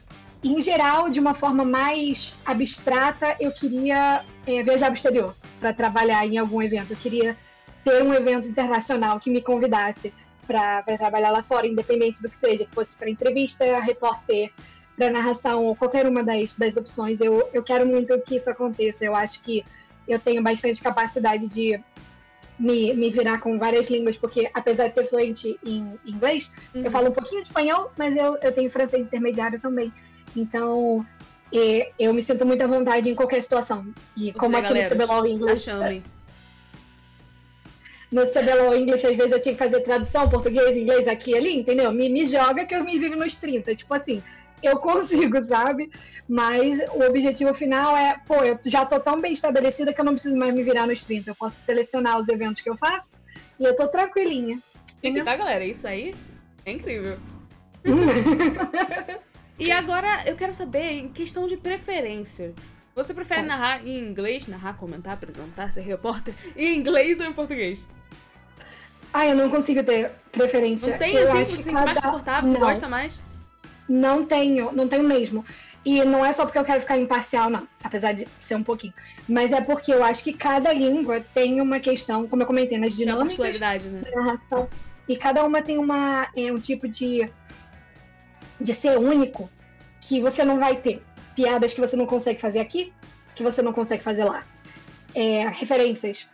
em geral, de uma forma mais abstrata, eu queria é, viajar para o exterior para trabalhar em algum evento. Eu queria ter um evento internacional que me convidasse para trabalhar lá fora, independente do que seja, que fosse para entrevista, repórter, para narração ou qualquer uma das, das opções. Eu, eu quero muito que isso aconteça. Eu acho que eu tenho bastante capacidade de me, me virar com várias línguas, porque apesar de ser fluente em inglês, Uhum. eu falo um pouquinho de espanhol, mas eu, eu tenho francês intermediário também. Então, eu me sinto muito à vontade em qualquer situação. E como seja, aqui no galera, CBLOL Tá English, chamem. No CBLOL English, às vezes eu tinha que fazer tradução, português, inglês, aqui e ali, entendeu? Me, me joga que eu me viro nos 30. Tipo assim, eu [LAUGHS] consigo, sabe? Mas o objetivo final é, pô, eu já tô tão bem estabelecida que eu não preciso mais me virar nos 30. Eu posso selecionar os eventos que eu faço e eu tô tranquilinha. Tem que tá, galera. Isso aí é incrível. [LAUGHS] E agora eu quero saber, em questão de preferência. Você prefere Tá. narrar em inglês, narrar, comentar, apresentar, ser repórter, em inglês ou em português? Ah, eu não consigo ter preferência. Não tem eu assim, acho você que sente mais cada- confortável, não. gosta mais? Não tenho, não tenho mesmo. E não é só porque eu quero ficar imparcial, não. Apesar de ser um pouquinho. Mas é porque eu acho que cada língua tem uma questão, como eu comentei, nas É dinâmicas né? da narração. E cada uma tem uma, é, um tipo de, de ser único que você não vai ter. Piadas que você não consegue fazer aqui, que você não consegue fazer lá. É, referências.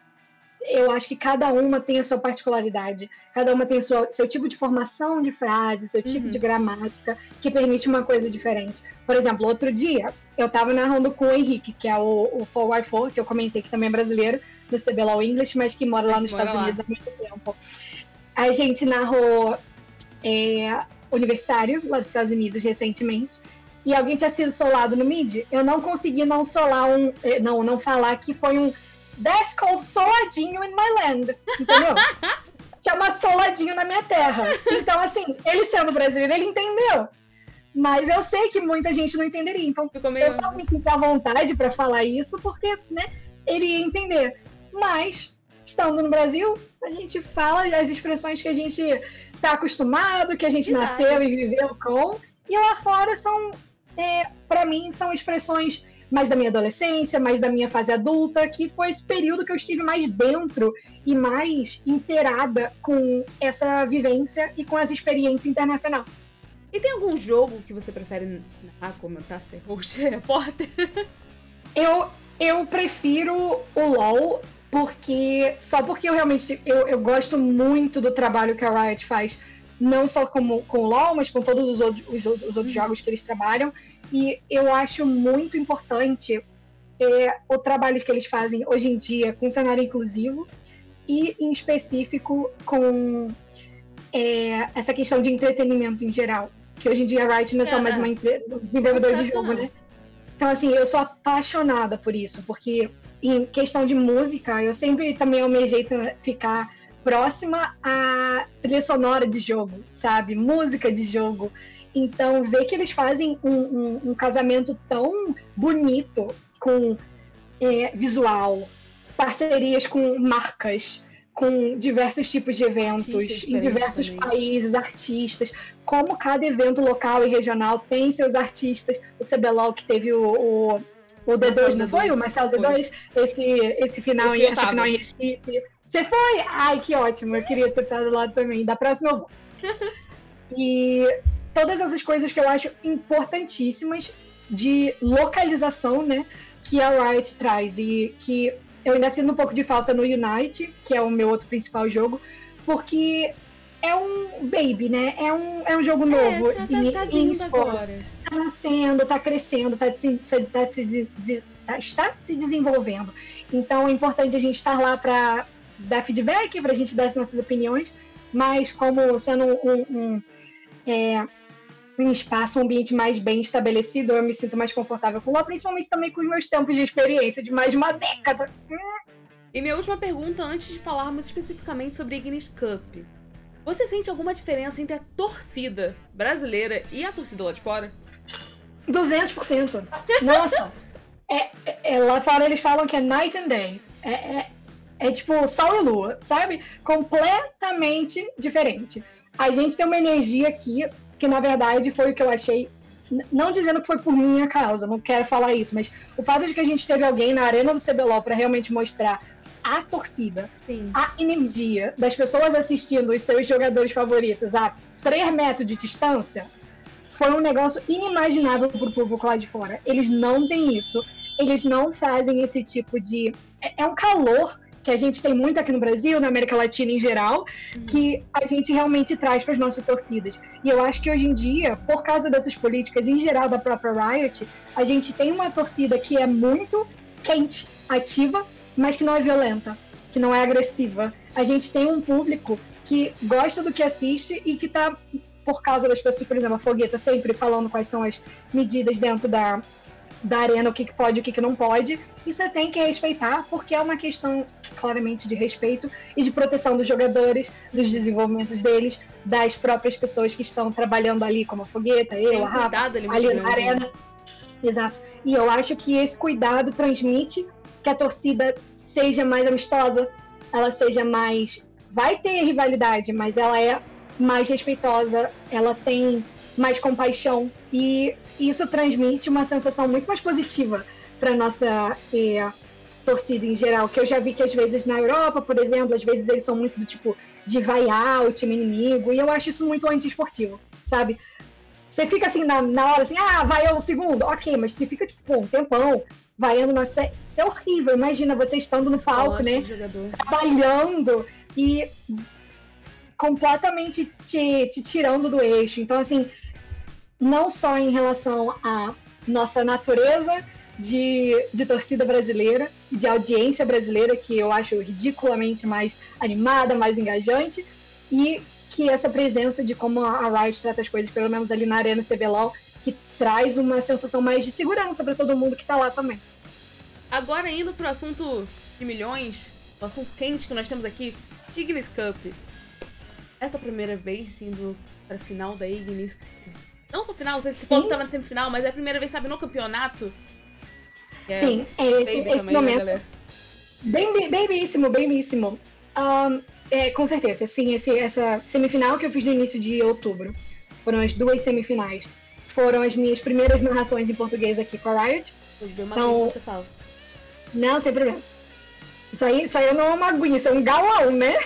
Eu acho que cada uma tem a sua particularidade, cada uma tem o seu, tipo de formação de frase, seu tipo uhum. de gramática, que permite uma coisa diferente. Por exemplo, outro dia, eu estava narrando com o Henrique, que é o, o 4x4, que eu comentei que também é brasileiro, do CBLOL English, mas que mora lá nos mora Estados lá. Unidos há muito tempo. A gente narrou é, universitário lá dos Estados Unidos recentemente, e alguém tinha sido solado no mid, eu não consegui não solar um. Eh, não, não falar que foi um That's called soladinho in my land. Entendeu? [LAUGHS] Chama soladinho na minha terra. Então, assim, ele sendo brasileiro, ele entendeu. Mas eu sei que muita gente não entenderia. Então, eu só me senti à vontade para falar isso, porque, né, ele ia entender. Mas, estando no Brasil, a gente fala as expressões que a gente tá acostumado, que a gente Verdade. nasceu e viveu com. E lá fora são, é, para mim, são expressões mais da minha adolescência, mais da minha fase adulta, que foi esse período que eu estive mais dentro e mais inteirada com essa vivência e com essa experiência internacional. E tem algum jogo que você prefere narrar, comentar, ser host, [LAUGHS] ser repórter? eu, eu prefiro o LoL, porque só porque eu realmente eu, eu gosto muito do trabalho que a Riot faz não só com, com o LoL, mas com todos os outros, os, os outros uhum. jogos que eles trabalham. E eu acho muito importante é, o trabalho que eles fazem hoje em dia com cenário inclusivo e, em específico, com é, essa questão de entretenimento em geral. Que hoje em dia a Riot não é só mais uma desenvolvedora de jogo, né? Então, assim, eu sou apaixonada por isso, porque em questão de música, eu sempre também almejei ficar próxima à trilha sonora de jogo, sabe? Música de jogo. Então, ver que eles fazem um, um, um casamento tão bonito com é, visual, parcerias com marcas, com diversos tipos de eventos em diversos também. países, artistas, como cada evento local e regional tem seus artistas. O CBLOL que teve o, o, o D2, não foi? O Marcelo D2, esse, esse final, em, essa final em Recife. Você foi? Ai, que ótimo. Eu queria ter estado lá também. Da próxima eu vou. [LAUGHS] E todas essas coisas que eu acho importantíssimas de localização, né? Que a Riot traz. E que eu ainda sinto um pouco de falta no Unite, que é o meu outro principal jogo, porque é um baby, né? É um, é um jogo é, novo é, tá, em, tá, tá em esportes. Tá nascendo, tá crescendo, tá, tá, se, tá, está se desenvolvendo. Então é importante a gente estar lá para dar feedback, para a gente dar as nossas opiniões, mas como sendo um, um, é, um espaço, um ambiente mais bem estabelecido, eu me sinto mais confortável com lá, principalmente também com os meus tempos de experiência de mais de uma década. E minha última pergunta, antes de falarmos especificamente sobre Ignis Cup. Você sente alguma diferença entre a torcida brasileira e a torcida lá de fora? 200%. Nossa! é, é, lá fora eles falam que é night and day. É, é, é tipo sol e lua, sabe? Completamente diferente. A gente tem uma energia aqui que, na verdade, foi o que eu achei. Não dizendo que foi por minha causa, não quero falar isso, mas o fato de que a gente teve alguém na arena do CBLOL para realmente mostrar a torcida, Sim. a energia das pessoas assistindo os seus jogadores favoritos a 3 metros de distância, foi um negócio inimaginável para o público lá de fora. Eles não têm isso, eles não fazem esse tipo de. É, é um calor que a gente tem muito aqui no Brasil, na América Latina em geral, uhum. que a gente realmente traz para as nossas torcidas. E eu acho que hoje em dia, por causa dessas políticas em geral da própria Riot, a gente tem uma torcida que é muito quente, ativa, mas que não é violenta, que não é agressiva. A gente tem um público que gosta do que assiste e que está por causa das pessoas, por exemplo, a Fogueta sempre falando quais são as medidas dentro da, da arena, o que, que pode e o que, que não pode. E você tem que respeitar, porque é uma questão claramente de respeito e de proteção dos jogadores, dos desenvolvimentos deles, das próprias pessoas que estão trabalhando ali, como a Fogueta, eu, tem a Rafa, ali, ali na arena. Exato. E eu acho que esse cuidado transmite que a torcida seja mais amistosa, ela seja mais. Vai ter rivalidade, mas ela é mais respeitosa, ela tem mais compaixão e isso transmite uma sensação muito mais positiva para nossa é, torcida em geral. Que eu já vi que às vezes na Europa, por exemplo, às vezes eles são muito do tipo de vaiar o time inimigo e eu acho isso muito antiesportivo, sabe? Você fica assim na, na hora assim, ah, vai o segundo, ok, mas você fica tipo um tempão vaiando, nossa, isso é, isso é horrível. Imagina você estando no palco, né? Trabalhando e completamente te, te tirando do eixo. Então, assim, não só em relação à nossa natureza de, de torcida brasileira, de audiência brasileira, que eu acho ridiculamente mais animada, mais engajante, e que essa presença de como a Riot trata as coisas, pelo menos ali na Arena CBLOL, que traz uma sensação mais de segurança para todo mundo que tá lá também. Agora indo pro assunto de milhões, o assunto quente que nós temos aqui, Ignis Cup. Essa primeira vez indo pra final da Ignis. Não só final, você falou que tava na semifinal, mas é a primeira vez, sabe, no campeonato. É Sim, é esse, esse também, né, momento. Né, bem, bem, bem Um, é, com certeza, sim, esse, essa semifinal que eu fiz no início de outubro. Foram as duas semifinais. Foram as minhas primeiras narrações em português aqui com a Riot. Então, você fala. Não, sem problema. Isso aí, isso aí não é uma aguinha, isso é um galão, né?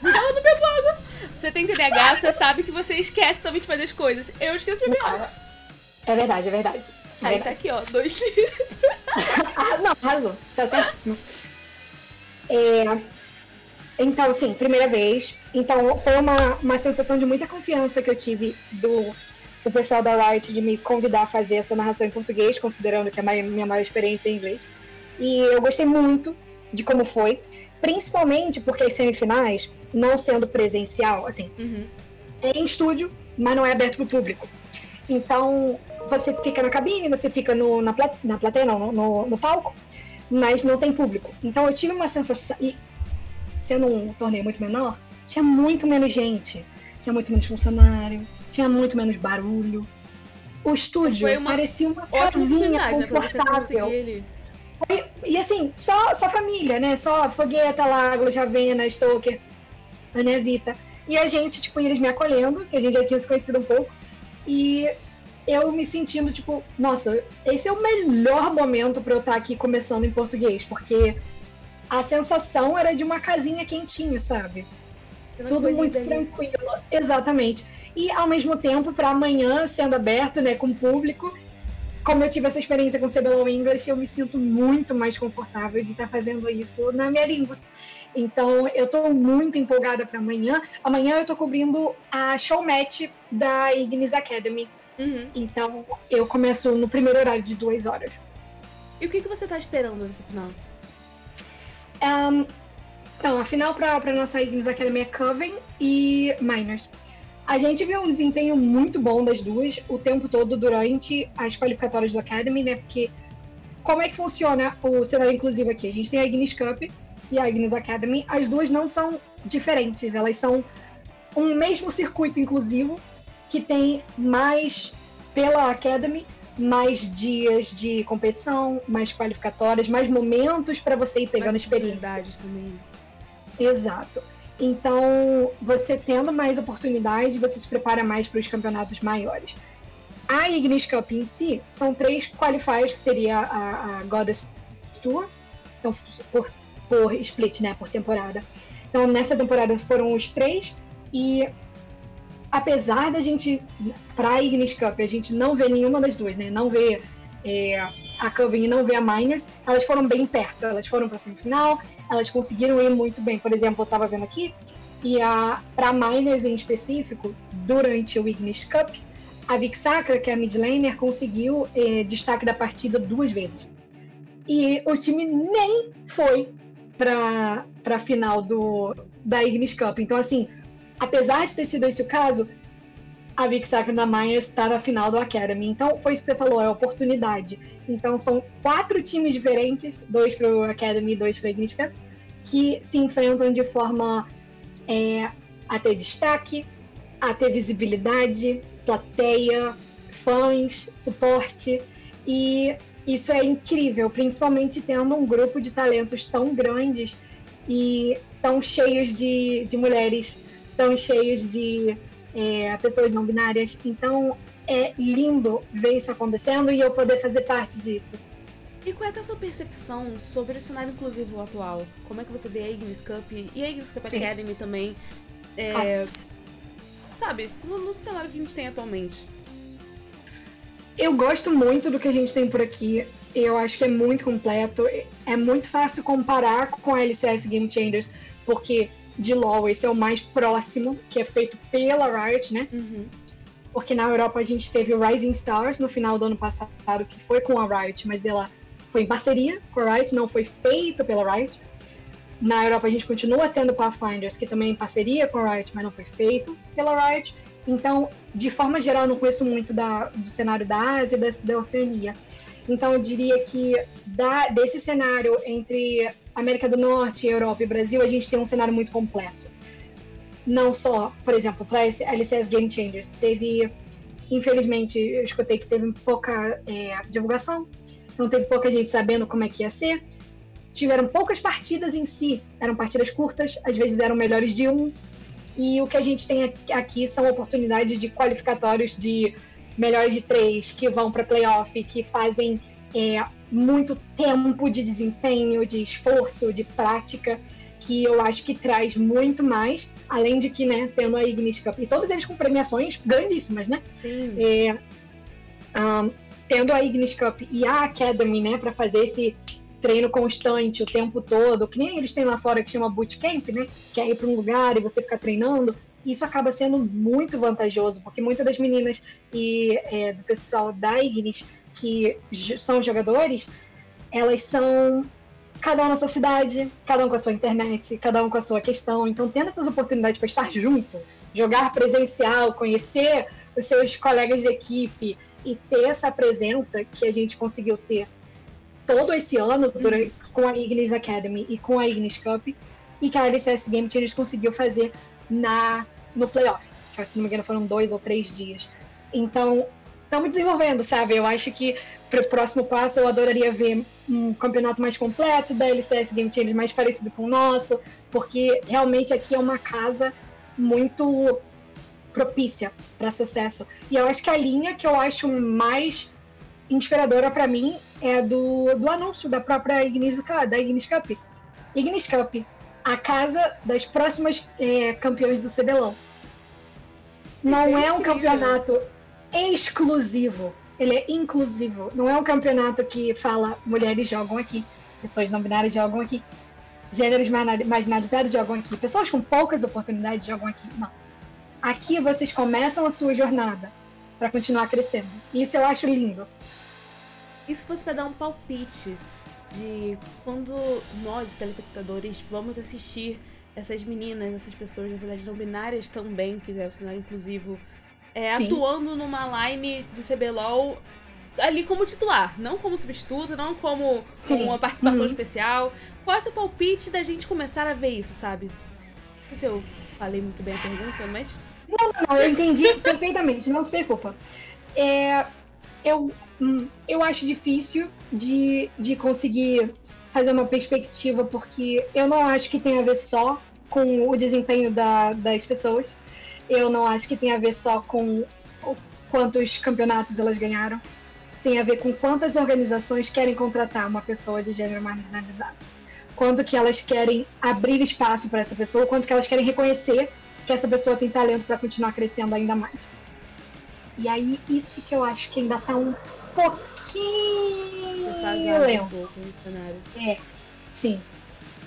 Você tava no meu fogo. Você tem TDAH, você sabe que você esquece também de fazer as coisas. Eu esqueço de beber É verdade, é verdade. É aí tá verdade. tá aqui, ó, dois litros. ah, [LAUGHS] não, arrasou. Tá certíssimo. É... Então, sim, primeira vez. Então, foi uma, uma sensação de muita confiança que eu tive do, do pessoal da Riot de me convidar a fazer essa narração em português, considerando que é a minha maior experiência em inglês. E eu gostei muito de como foi, principalmente porque as semifinais, não sendo presencial, assim, uhum. é em estúdio, mas não é aberto para o público. Então, você fica na cabine, você fica no, na, plat, na plateia, não, no, no, palco, mas não tem público. Então, eu tive uma sensação. E sendo um torneio muito menor, tinha muito menos gente, tinha muito menos funcionário, tinha muito menos barulho. O estúdio uma parecia uma casinha confortável. Foi, e assim, só, só família, né? Só Fogueta, Lago, Javena, Stoker, Anesita. E a gente, tipo, eles me acolhendo, que a gente já tinha se conhecido um pouco. E eu me sentindo, tipo, nossa, esse é o melhor momento para eu estar aqui começando em português, porque a sensação era de uma casinha quentinha, sabe? Tudo muito tranquilo. Exatamente. E ao mesmo tempo, para amanhã, sendo aberto, né, com o público, como eu tive essa experiência com CBLOL English, eu me sinto muito mais confortável de estar fazendo isso na minha língua. Então, eu estou muito empolgada para amanhã. Amanhã eu estou cobrindo a show match da Ignis Academy. Uhum. Então, eu começo no primeiro horário de duas horas. E o que, que você está esperando nessa final? Um, então, a final para nossa Ignis Academy é Coven e Miners. A gente viu um desempenho muito bom das duas o tempo todo durante as qualificatórias do Academy, né? Porque como é que funciona o cenário inclusivo aqui? A gente tem a Ignis Cup e a Ignis Academy. As duas não são diferentes, elas são um mesmo circuito inclusivo que tem mais pela Academy mais dias de competição, mais qualificatórias, mais momentos para você ir pegando mais experiência. também. Exato. Então, você tendo mais oportunidade, você se prepara mais para os campeonatos maiores. A Ignis Cup em si são três qualifiers, que seria a, a Goddess Tour, então, por, por split, né, por temporada. Então, nessa temporada foram os três, e apesar da gente, para a Ignis Cup, a gente não vê nenhuma das duas, né, não vê é, a Coven e não vê a Miners, elas foram bem perto, elas foram para semifinal, elas conseguiram ir muito bem. Por exemplo, eu estava vendo aqui, e a para Miners em específico, durante o Ignis Cup, a Vic Sacra, que é a mid laner, conseguiu eh, destaque da partida duas vezes. E o time nem foi para a final do, da Ignis Cup. Então, assim, apesar de ter sido esse o caso, a Sacra da Miners está na final do Academy. Então, foi isso que você falou, é oportunidade. Então, são quatro times diferentes, dois para o Academy e dois para a Cup, que se enfrentam de forma é, a ter destaque, a ter visibilidade, plateia, fãs, suporte. E isso é incrível, principalmente tendo um grupo de talentos tão grandes e tão cheios de, de mulheres, tão cheios de é, pessoas não binárias. Então é lindo ver isso acontecendo e eu poder fazer parte disso. E qual é, é a sua percepção sobre o cenário inclusivo atual? Como é que você vê a Ignis Cup e a Ignis Cup Sim. Academy também? É, ah. Sabe, no, no cenário que a gente tem atualmente. Eu gosto muito do que a gente tem por aqui. Eu acho que é muito completo. É muito fácil comparar com a LCS Game Changers, porque de LoL esse é o mais próximo, que é feito pela Riot, né? Uhum. Porque na Europa a gente teve o Rising Stars no final do ano passado, que foi com a Riot, mas ela foi em parceria com a Riot, não foi feito pela Riot. Na Europa a gente continua tendo Pathfinders, que também é em parceria com a Riot, mas não foi feito pela Riot. Então, de forma geral, eu não conheço muito da, do cenário da Ásia e da, da Oceania. Então, eu diria que da, desse cenário entre América do Norte, Europa e Brasil, a gente tem um cenário muito completo. Não só, por exemplo, para LCS Game Changers, teve, infelizmente, eu escutei que teve pouca é, divulgação, não teve pouca gente sabendo como é que ia ser. Tiveram poucas partidas em si, eram partidas curtas, às vezes eram melhores de um, e o que a gente tem aqui são oportunidades de qualificatórios de melhores de três, que vão para playoff, que fazem é, muito tempo de desempenho, de esforço, de prática, que eu acho que traz muito mais, além de que, né, tendo a Ignis Cup, e todos eles com premiações grandíssimas, né? Sim. É, um, tendo a Ignis Cup e a Academy, né, para fazer esse treino constante o tempo todo, que nem eles têm lá fora que chama bootcamp, né? Que é ir para um lugar e você ficar treinando. Isso acaba sendo muito vantajoso, porque muitas das meninas e é, do pessoal da Ignis que são jogadores, elas são cada um na sua cidade, cada um com a sua internet, cada um com a sua questão. Então, tendo essas oportunidades para estar junto, jogar presencial, conhecer os seus colegas de equipe e ter essa presença que a gente conseguiu ter todo esse ano durante, com a Ignis Academy e com a Ignis Cup e que a LCS Game Changers conseguiu fazer na, no playoff, que se não me engano foram dois ou três dias. Então, estamos desenvolvendo, sabe? Eu acho que para o próximo passo eu adoraria ver um campeonato mais completo da LCS Game Changers mais parecido com o nosso, porque realmente aqui é uma casa muito propícia para sucesso. E eu acho que a linha que eu acho mais inspiradora para mim é do, do anúncio da própria Ignis, da Ignis Cup. Ignis Cup, a casa das próximas é, campeões do CBLOL. Não é um campeonato exclusivo, ele é inclusivo. Não é um campeonato que fala mulheres jogam aqui, pessoas não binárias jogam aqui, gêneros marginalizados jogam aqui, pessoas com poucas oportunidades jogam aqui. Não. Aqui vocês começam a sua jornada para continuar crescendo. Isso eu acho lindo. E se fosse para dar um palpite de quando nós, telespectadores, vamos assistir essas meninas, essas pessoas, na verdade, não binárias também, que é o cenário inclusivo, é, atuando numa line do CBLOL ali como titular, não como substituto, não como, como uma participação uhum. especial. Qual é o seu palpite da gente começar a ver isso, sabe? Não sei se eu falei muito bem a pergunta, mas. Não, não, não eu entendi [LAUGHS] perfeitamente, não se preocupa. É, eu Hum, eu acho difícil de, de conseguir fazer uma perspectiva, porque eu não acho que tem a ver só com o desempenho da, das pessoas. Eu não acho que tem a ver só com quantos campeonatos elas ganharam. Tem a ver com quantas organizações querem contratar uma pessoa de gênero marginalizado. Quanto que elas querem abrir espaço para essa pessoa, quanto que elas querem reconhecer que essa pessoa tem talento para continuar crescendo ainda mais. E aí, isso que eu acho que ainda está um pouquinho lento. Um é, sim.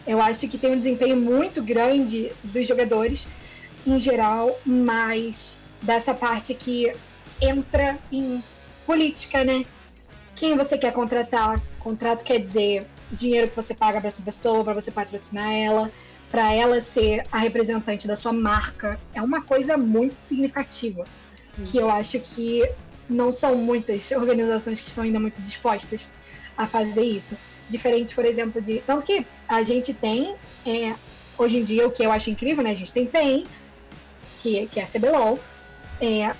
Eu acho que tem um desempenho muito grande dos jogadores em geral, mas dessa parte que entra em política, né? Quem você quer contratar? Contrato quer dizer dinheiro que você paga para essa pessoa, para você patrocinar ela, para ela ser a representante da sua marca. É uma coisa muito significativa. Que eu acho que não são muitas [LAUGHS] organizações que estão ainda muito dispostas a fazer isso. Diferente, por exemplo, de. Tanto que a gente tem, é, hoje em dia, o que eu acho incrível, né? A gente tem PEN, que, que é a CBLOL. É,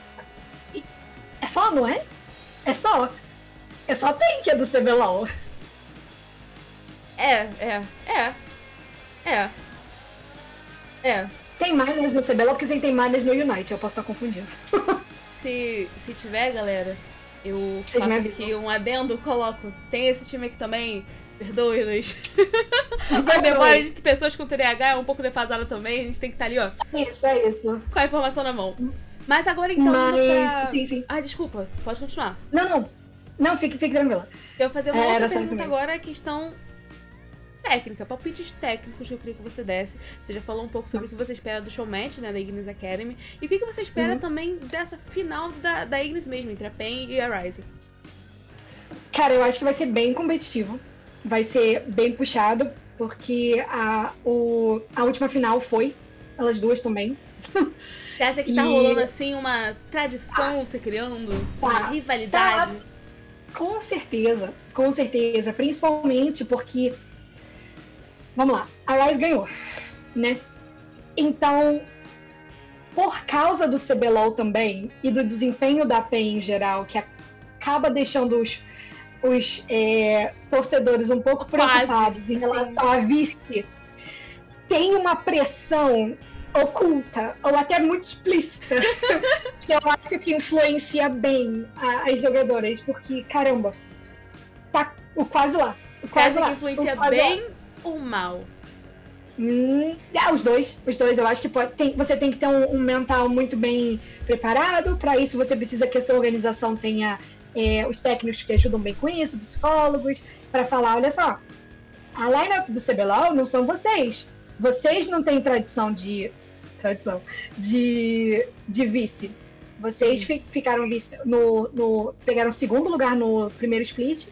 é só, não é? É só. É só PEN que é do CBLOL. É, é, é. É. É. Tem miners no CBLOL porque você tem miners no Unite, eu posso estar confundindo. [LAUGHS] se, se tiver, galera, eu Vocês faço aqui um adendo, coloco. Tem esse time aqui também. Perdoe-nos. a memória de pessoas com TDAH é um pouco defasada também. A gente tem que estar tá ali, ó. Isso, é isso. Com a informação na mão. Mas agora então. Mas... Pra... Sim, sim. Ah, desculpa. Pode continuar. Não, não. Não, fique, fique tranquila. Eu vou fazer uma é, outra pergunta agora, a questão técnica, palpites técnicos que eu queria que você desse. Você já falou um pouco sobre o que você espera do showmatch, né, da Ignis Academy. E o que, que você espera uhum. também dessa final da, da Ignis mesmo, entre a PEN e a Rising? Cara, eu acho que vai ser bem competitivo. Vai ser bem puxado, porque a, o, a última final foi, elas duas também. Você acha que tá e... rolando assim uma tradição ah, se criando? Tá, uma rivalidade? Tá, com certeza, com certeza. Principalmente porque Vamos lá, a Rise ganhou, né? Então, por causa do CBLOL também e do desempenho da PEN em geral, que acaba deixando os, os é, torcedores um pouco preocupados Quase. em relação à vice, tem uma pressão oculta ou até muito explícita [LAUGHS] que eu acho que influencia bem as jogadoras, porque caramba, tá o quase lá. O quase Você acha lá, que influencia bem lá ou mal? Hum, é, os dois. Os dois. Eu acho que pode, tem, você tem que ter um, um mental muito bem preparado. Para isso, você precisa que a sua organização tenha é, os técnicos que ajudam bem com isso, psicólogos, para falar: olha só, a lineup do CBLOL não são vocês. Vocês não têm tradição de. Tradição. De, de vice. Vocês fi, ficaram vice no, no. Pegaram segundo lugar no primeiro split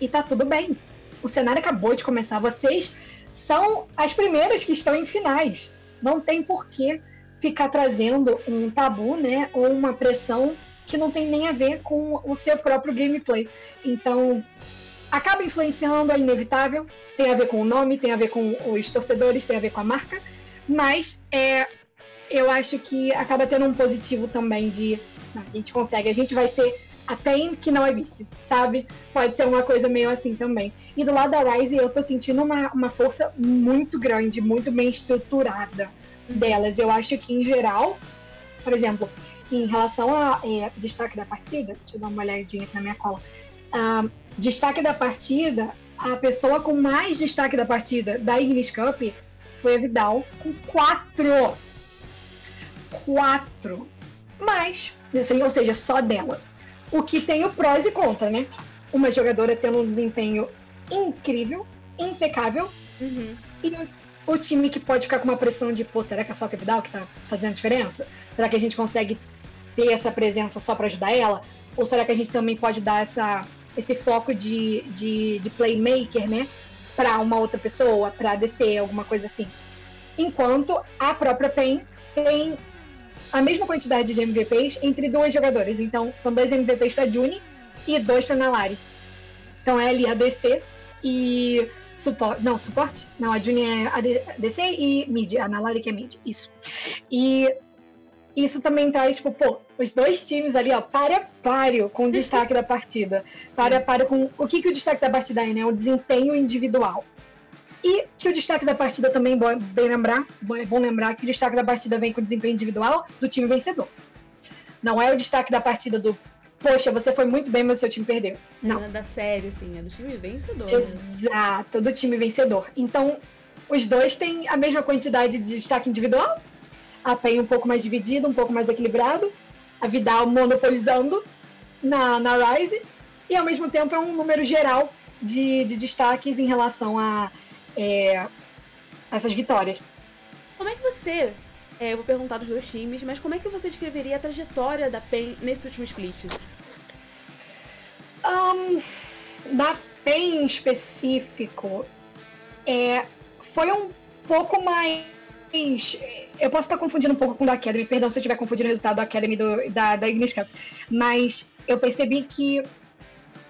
e tá tudo bem o cenário acabou de começar. Vocês são as primeiras que estão em finais. Não tem por que ficar trazendo um tabu, né? Ou uma pressão que não tem nem a ver com o seu próprio gameplay. Então, acaba influenciando, é inevitável. Tem a ver com o nome, tem a ver com os torcedores, tem a ver com a marca. Mas é, eu acho que acaba tendo um positivo também de. Não, a gente consegue, a gente vai ser a PEN que não é vice, sabe? Pode ser uma coisa meio assim também. E do lado da Rise, eu tô sentindo uma, uma força muito grande, muito bem estruturada delas. Eu acho que, em geral, por exemplo, em relação a é, destaque da partida, deixa eu dar uma olhadinha aqui na minha cola. Uh, destaque da partida, a pessoa com mais destaque da partida da Ignis Cup foi a Vidal, com quatro. Quatro. Mas, assim, ou seja, só dela. O que tem o prós e contra, né? Uma jogadora tendo um desempenho incrível, impecável, uhum. e o, time que pode ficar com uma pressão de, pô, será que é só a Vidal que tá fazendo diferença? Será que a gente consegue ter essa presença só para ajudar ela? Ou será que a gente também pode dar essa, esse foco de, de, de playmaker, né? Para uma outra pessoa, para descer, alguma coisa assim. Enquanto a própria PEN tem a mesma quantidade de MVPs entre duas jogadoras. Então, são dois MVPs para Juni e dois para Nalari. Então, é ali ADC e suporte. Não, suporte? Não, a Juni é ADC e mid. A Nalari que é mid. Isso. E isso também traz, tipo, pô, os dois times ali, ó, para a páreo com o destaque da partida. Para a páreo com. O que, que o destaque da partida é, né? O desempenho individual. E que o destaque da partida também, bom, bem lembrar, é bom lembrar que o destaque da partida vem com o desempenho individual do time vencedor. Não é o destaque da partida do poxa, você foi muito bem, mas seu time perdeu. Não. É da série, sim, é do time vencedor. Exato, do time vencedor. Então, os dois têm a mesma quantidade de destaque individual. A PEN um pouco mais dividido, um pouco mais equilibrado. A Vidal monopolizando na, na Rise. E ao mesmo tempo é um número geral de, de destaques em relação a é, essas vitórias. Como é que você, é, eu vou perguntar dos dois times, mas como é que você escreveria a trajetória da PEN nesse último split? Um, da PEN em específico, é, foi um pouco mais. Eu posso estar confundindo um pouco com o da Academy, perdão se eu estiver confundindo o resultado da Academy do, da, da Ignis Cup, mas eu percebi que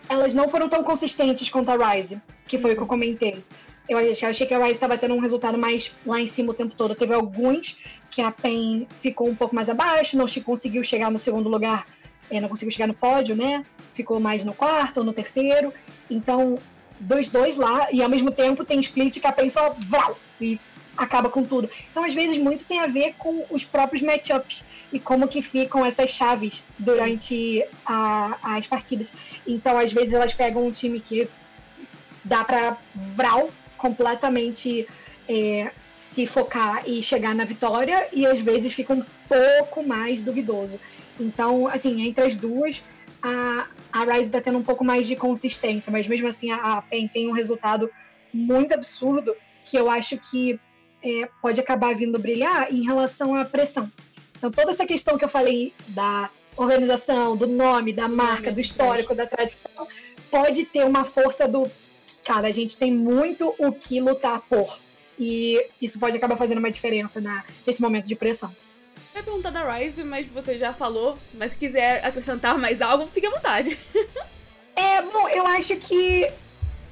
elas não foram tão consistentes quanto a Rise, que foi o que eu comentei. Eu achei que a Rise estava tendo um resultado mais lá em cima o tempo todo. Teve alguns que a PEN ficou um pouco mais abaixo, não conseguiu chegar no segundo lugar, é, não conseguiu chegar no pódio, né? Ficou mais no quarto ou no terceiro. Então, dois dois lá, e ao mesmo tempo tem split que a PEN só vral, e acaba com tudo. Então, às vezes, muito tem a ver com os próprios matchups e como que ficam essas chaves durante a, as partidas. Então, às vezes, elas pegam um time que dá para vral completamente é, se focar e chegar na vitória e às vezes fica um pouco mais duvidoso. Então, assim, entre as duas, a, a Rise tá tendo um pouco mais de consistência, mas mesmo assim a, a PEN tem um resultado muito absurdo que eu acho que é, pode acabar vindo brilhar em relação à pressão. Então, toda essa questão que eu falei da organização, do nome, da marca, do histórico, da tradição, pode ter uma força do. Cara, a gente tem muito o que lutar por. E isso pode acabar fazendo uma diferença na, nesse momento de pressão. Eu ia perguntar da Rise, mas você já falou. Mas se quiser acrescentar mais algo, fique à vontade. [LAUGHS] é, bom, eu acho que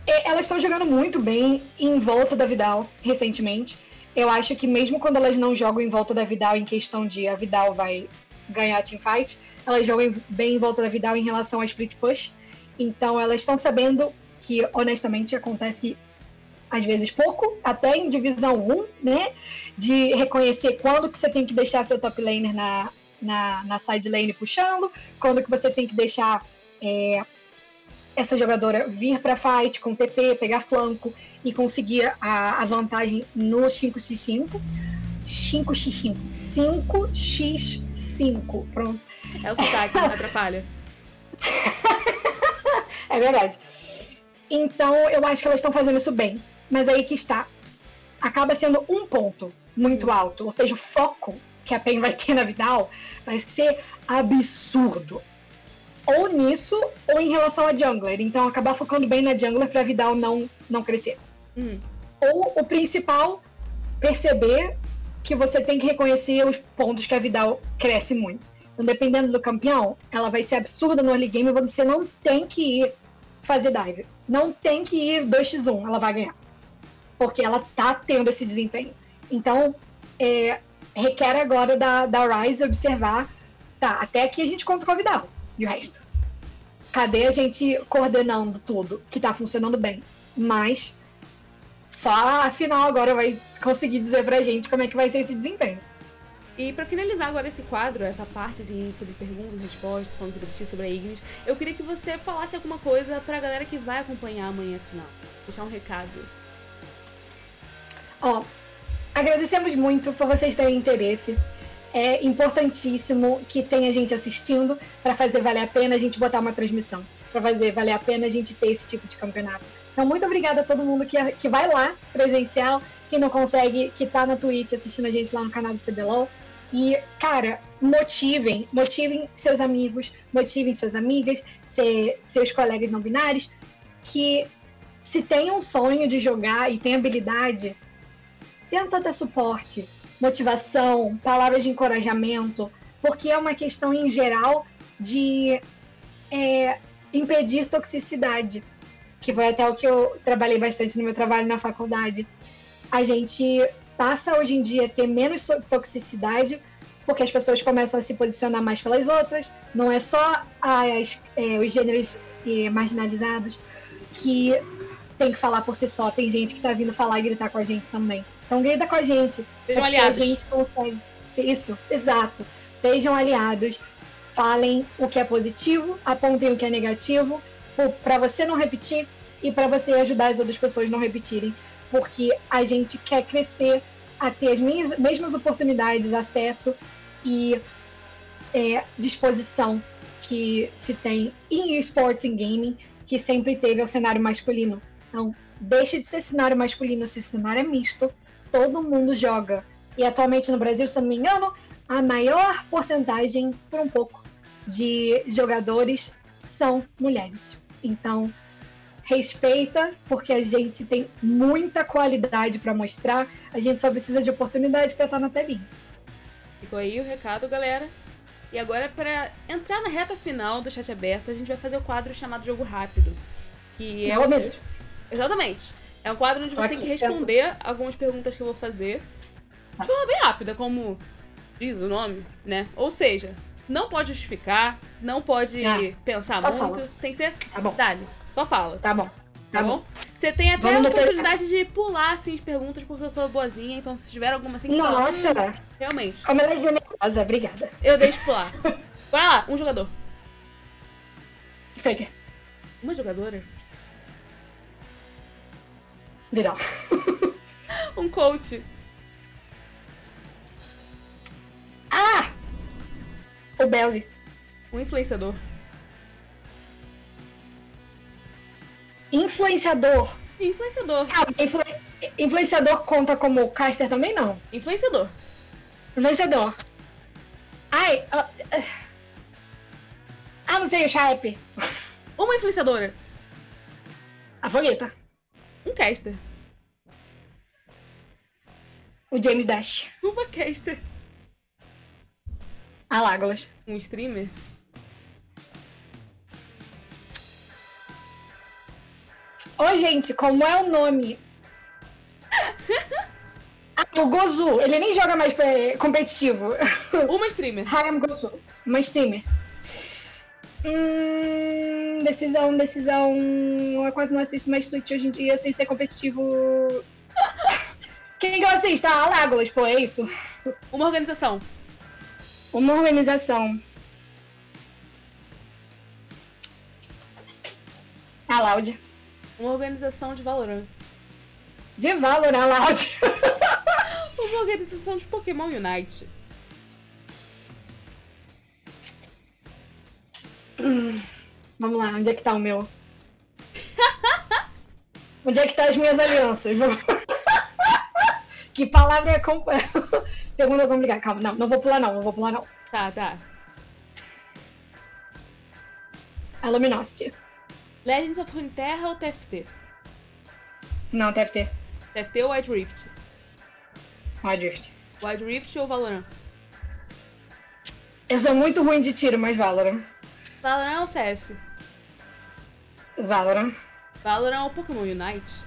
é, elas estão jogando muito bem em volta da Vidal recentemente. Eu acho que mesmo quando elas não jogam em volta da Vidal em questão de a Vidal vai ganhar a teamfight, elas jogam bem em volta da Vidal em relação a split push. Então elas estão sabendo que, honestamente, acontece às vezes pouco, até em divisão 1, né? De reconhecer quando que você tem que deixar seu top laner na, na, na side lane puxando, quando que você tem que deixar é, essa jogadora vir para fight com TP, pegar flanco e conseguir a, a vantagem no 5x5. 5x5. 5x5. Pronto. É o sotaque, não atrapalha. [LAUGHS] é verdade. Então, eu acho que elas estão fazendo isso bem. Mas aí que está. Acaba sendo um ponto muito alto. Ou seja, o foco que a PEN vai ter na Vidal vai ser absurdo. Ou nisso, ou em relação a jungler. Então, acabar focando bem na jungler pra Vidal não, não crescer. Hum. Ou o principal, perceber que você tem que reconhecer os pontos que a Vidal cresce muito. Então, dependendo do campeão, ela vai ser absurda no early game e você não tem que ir fazer dive. Não tem que ir 2x1, ela vai ganhar. Porque ela tá tendo esse desempenho. Então, é, requer agora da, da Rise observar, tá, até aqui a gente conta com a Vidal. E o resto? Cadê a gente coordenando tudo que tá funcionando bem? Mas só a final agora vai conseguir dizer pra gente como é que vai ser esse desempenho. E para finalizar agora esse quadro, essa partezinha sobre perguntas e respostas, falando sobre ti, sobre a Ignis, eu queria que você falasse alguma coisa pra galera que vai acompanhar amanhã a final. Deixar um recado. Assim. Ó, oh, agradecemos muito por vocês terem interesse. É importantíssimo que tenha gente assistindo para fazer valer a pena a gente botar uma transmissão. Para fazer valer a pena a gente ter esse tipo de campeonato. Então, muito obrigada a todo mundo que, que vai lá, presencial, quem não consegue, que tá na Twitch assistindo a gente lá no canal do CBLOL. E, cara, motivem, motivem seus amigos, motivem suas amigas, se, seus colegas não binários, que se tem um sonho de jogar e tem habilidade, tenta dar suporte, motivação, palavras de encorajamento, porque é uma questão em geral de é, impedir toxicidade que foi até o que eu trabalhei bastante no meu trabalho na faculdade. A gente passa hoje em dia a ter menos toxicidade porque as pessoas começam a se posicionar mais pelas outras. Não é só as, é, os gêneros é, marginalizados que tem que falar por si só. Tem gente que tá vindo falar e gritar com a gente também. Então grita com a gente. Sejam aliados. A gente consegue. Isso, exato. Sejam aliados. Falem o que é positivo, apontem o que é negativo para você não repetir e para você ajudar as outras pessoas a não repetirem, porque a gente quer crescer a ter as mesmas oportunidades, acesso e é, disposição que se tem em esportes, em gaming, que sempre teve ao cenário masculino. Então, deixa de ser cenário masculino, se cenário é misto, todo mundo joga. E atualmente no Brasil, se eu não me engano, a maior porcentagem, por um pouco, de jogadores são mulheres. Então, respeita, porque a gente tem muita qualidade para mostrar, a gente só precisa de oportunidade para estar na telinha. Ficou aí o recado, galera. E agora, para entrar na reta final do chat aberto, a gente vai fazer o quadro chamado Jogo Rápido. Que é. Um... Mesmo. Exatamente. É um quadro onde você tem que responder algumas perguntas que eu vou fazer de forma bem rápida, como diz o nome, né? Ou seja, não pode justificar, não pode ah, pensar muito. Fala. Tem que ser. Tá bom. Dali, só fala. Tá bom. Tá, tá bom? Você tem até Vamos a oportunidade ter... de pular assim as perguntas, porque eu sou boazinha, então se tiver alguma assim. Nossa! Fala, hum, realmente. Como ela é generosa, obrigada. Eu deixo pular. Bora lá, um jogador. Faker. Uma jogadora? Viral. [LAUGHS] um coach. Ah! O Belzy. Um influenciador. Influenciador. Influenciador. Ah, influ... Influenciador conta como caster também, não? Influenciador. Influenciador. Ai, ah, ah não sei, o Shape. Uma influenciadora. A Fogueta. Um caster. O James Dash. Uma caster. A Lágolas. Um streamer. Oi, gente, como é o nome? [LAUGHS] ah, o Gozu. Ele nem joga mais é, competitivo. Uma streamer. Hayam Gozu. Uma streamer. Hum, decisão, decisão. Eu quase não assisto mais Twitch hoje em dia sem ser competitivo. [LAUGHS] Quem que eu assisto? Ah, Lágolas, pô, é isso. Uma organização. Uma organização. A Loud. Uma organização de Valorant. De Valorant, Loud. [LAUGHS] Uma organização de Pokémon Unite. Vamos lá, onde é que tá o meu? [LAUGHS] onde é que tá as minhas alianças? [LAUGHS] que palavra é com... [LAUGHS] Pergunta complicada. Calma, não, não vou pular não, não vou pular não. Tá, tá. A Luminosity. Legends of Runeterra ou TFT? Não, TFT. TFT ou Wild Rift? Wild Rift. Wild Rift ou Valorant? Eu sou muito ruim de tiro, mas Valorant. Valorant ou CS? Valorant. Valorant ou Pokémon Unite?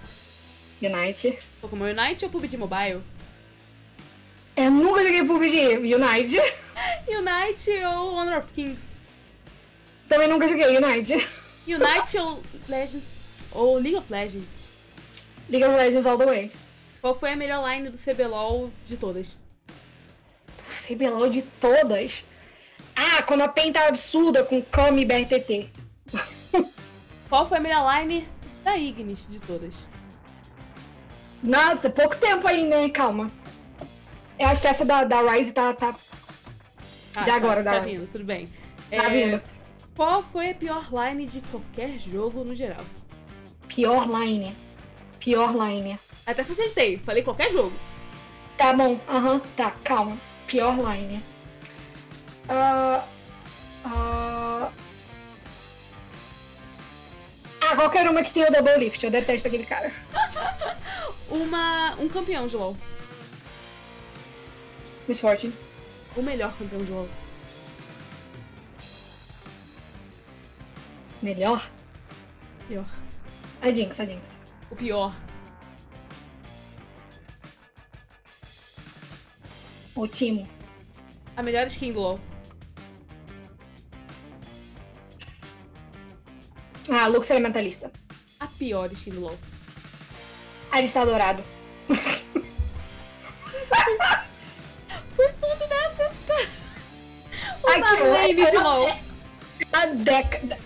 Unite. Pokémon Unite ou PUBG Mobile? Eu nunca joguei PUBG. Unite. [LAUGHS] Unite ou Honor of Kings? Também nunca joguei Unite. Unite ou Legends ou League of Legends? League of Legends all the way. Qual foi a melhor line do CBLOL de todas? Do CBLOL de todas? Ah, quando a PEN tá absurda com Kami e BRTT. [LAUGHS] Qual foi a melhor line da Ignis de todas? Nada, pouco tempo aí, né? Calma. Eu acho que essa da, da Rise tá. tá... Ah, de agora, tá, da tá Rise. vindo, tudo bem. Tá É, vindo. Qual foi a pior line de qualquer jogo no geral? Pior line. Pior line. Até facilitei, falei qualquer jogo. Tá bom, aham, tá, calma. Pior line. Ah, ah, ah, qualquer uma que tenha o double lift. Eu detesto aquele cara. [LAUGHS] Uma, um campeão de LoL. Miss Fortune. O melhor campeão de LoL. Melhor? Pior. A Jinx, a Jinx. O pior. O Timo. A melhor skin do LoL. Ah, Lux Elementalista. A pior skin do LoL. Arista Dourado. Foi fundo nessa. [LAUGHS] Ai, que Marlene de. LoL. A década.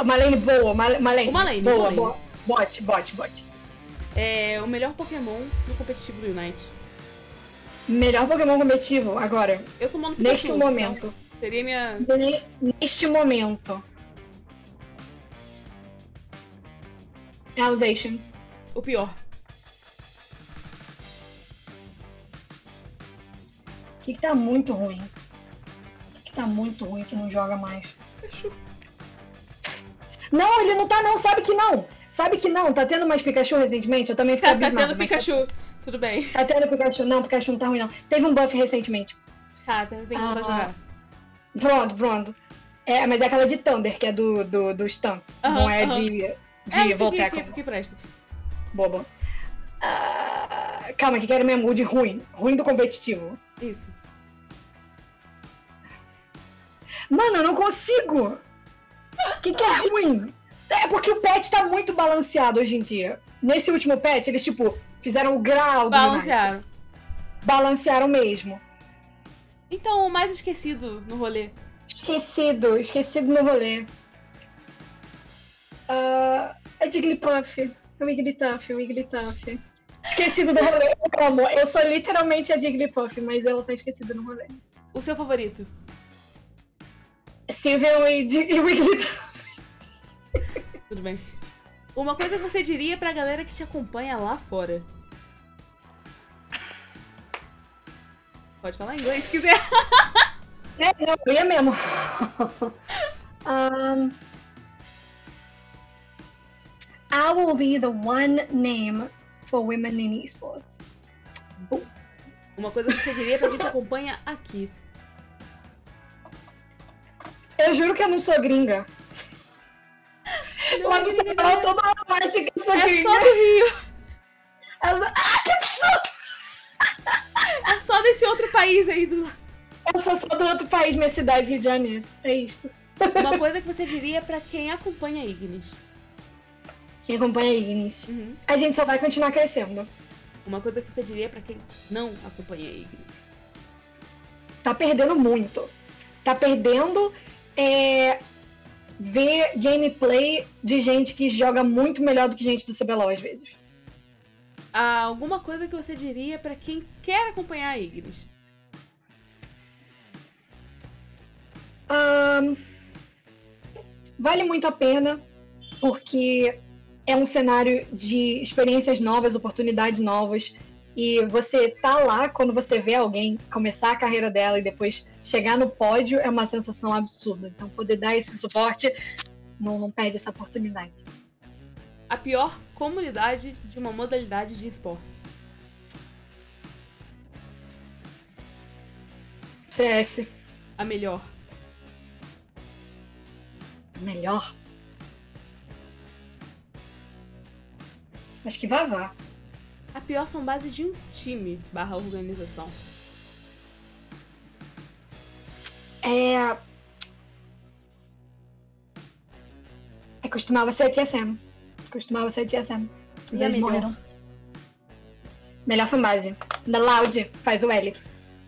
Uma lane boa, uma uma lane. Uma lane, boa, uma lane. boa. Bot, bot, bot. É o melhor Pokémon no competitivo do Unite. Melhor Pokémon competitivo agora. Eu sou mono Neste momento. então seria minha. Ne- Neste momento. Alsation. O pior. O que, que tá muito ruim? O que, que tá muito ruim que não joga mais? Não, ele não tá não, sabe que não. Sabe que não, tá tendo mais Pikachu recentemente? Eu também fiquei Tá, tá abismada, tendo mas Pikachu. Tudo bem. Tá, tá tendo Pikachu. Não, Pikachu não tá ruim não. Teve um buff recentemente. Tá, tem que Ah. jogar. Pronto, pronto. É, mas é aquela de Thunder, que é do, do, do. Aham, não é de, de é, Voltec. que, que, que presta. Boba. Ah, calma, que quero mesmo o de ruim. Ruim do competitivo. Isso. Mano, eu não consigo! O que, que é ruim? É porque o patch tá muito balanceado hoje em dia. Nesse último patch, eles, tipo, fizeram o grau do Balancearam. Balancearam mesmo. Então, o mais esquecido no rolê. Esquecido, esquecido no rolê. Ah, é Jigglypuff. É o Wigglytuff, o Wigglytuff. Esquecido do rolê. Amo. Eu sou literalmente a Jigglypuff, mas ela tá esquecida no rolê. O seu favorito? Sylveon e, e Wigglytuff. [LAUGHS] Tudo bem. Uma coisa que você diria pra galera que te acompanha lá fora. Pode falar inglês se quiser. É, não, eu ia mesmo. um, [LAUGHS] I will be the one name for women in esports. Uma coisa que você diria pra quem te acompanha aqui. Eu juro que eu não sou gringa. Não, Lá no Ceará, toda hora acha que eu sou É gringa. só do Rio. Eu sou- Ah, que absurdo! É só desse outro país aí do lado. Eu sou só do outro país, minha cidade, Rio de Janeiro. É isto. Uma coisa que você diria pra quem acompanha Ignis. Quem acompanha a Ignis, Uhum. a gente só vai continuar crescendo. Uma coisa que você diria pra quem não acompanha Ignis. Tá perdendo muito. Tá perdendo é, ver gameplay de gente que joga muito melhor do que gente do CBLOL às vezes. Ah, alguma coisa que você diria pra quem quer acompanhar a Ignis. Ahn, vale muito a pena, porque é um cenário de experiências novas, oportunidades novas. E você tá lá quando você vê alguém começar a carreira dela e depois chegar no pódio é uma sensação absurda. Então, poder dar esse suporte, não, não perde essa oportunidade. A pior comunidade de uma modalidade de esportes. CS, A melhor. melhor. Acho que vai vá. A pior fanbase de um time barra organização. É. É costumava ser a TSM. Costumava ser a TSM. Mas E a eles melhor? morreram. Melhor fanbase. Da Loud, faz o L.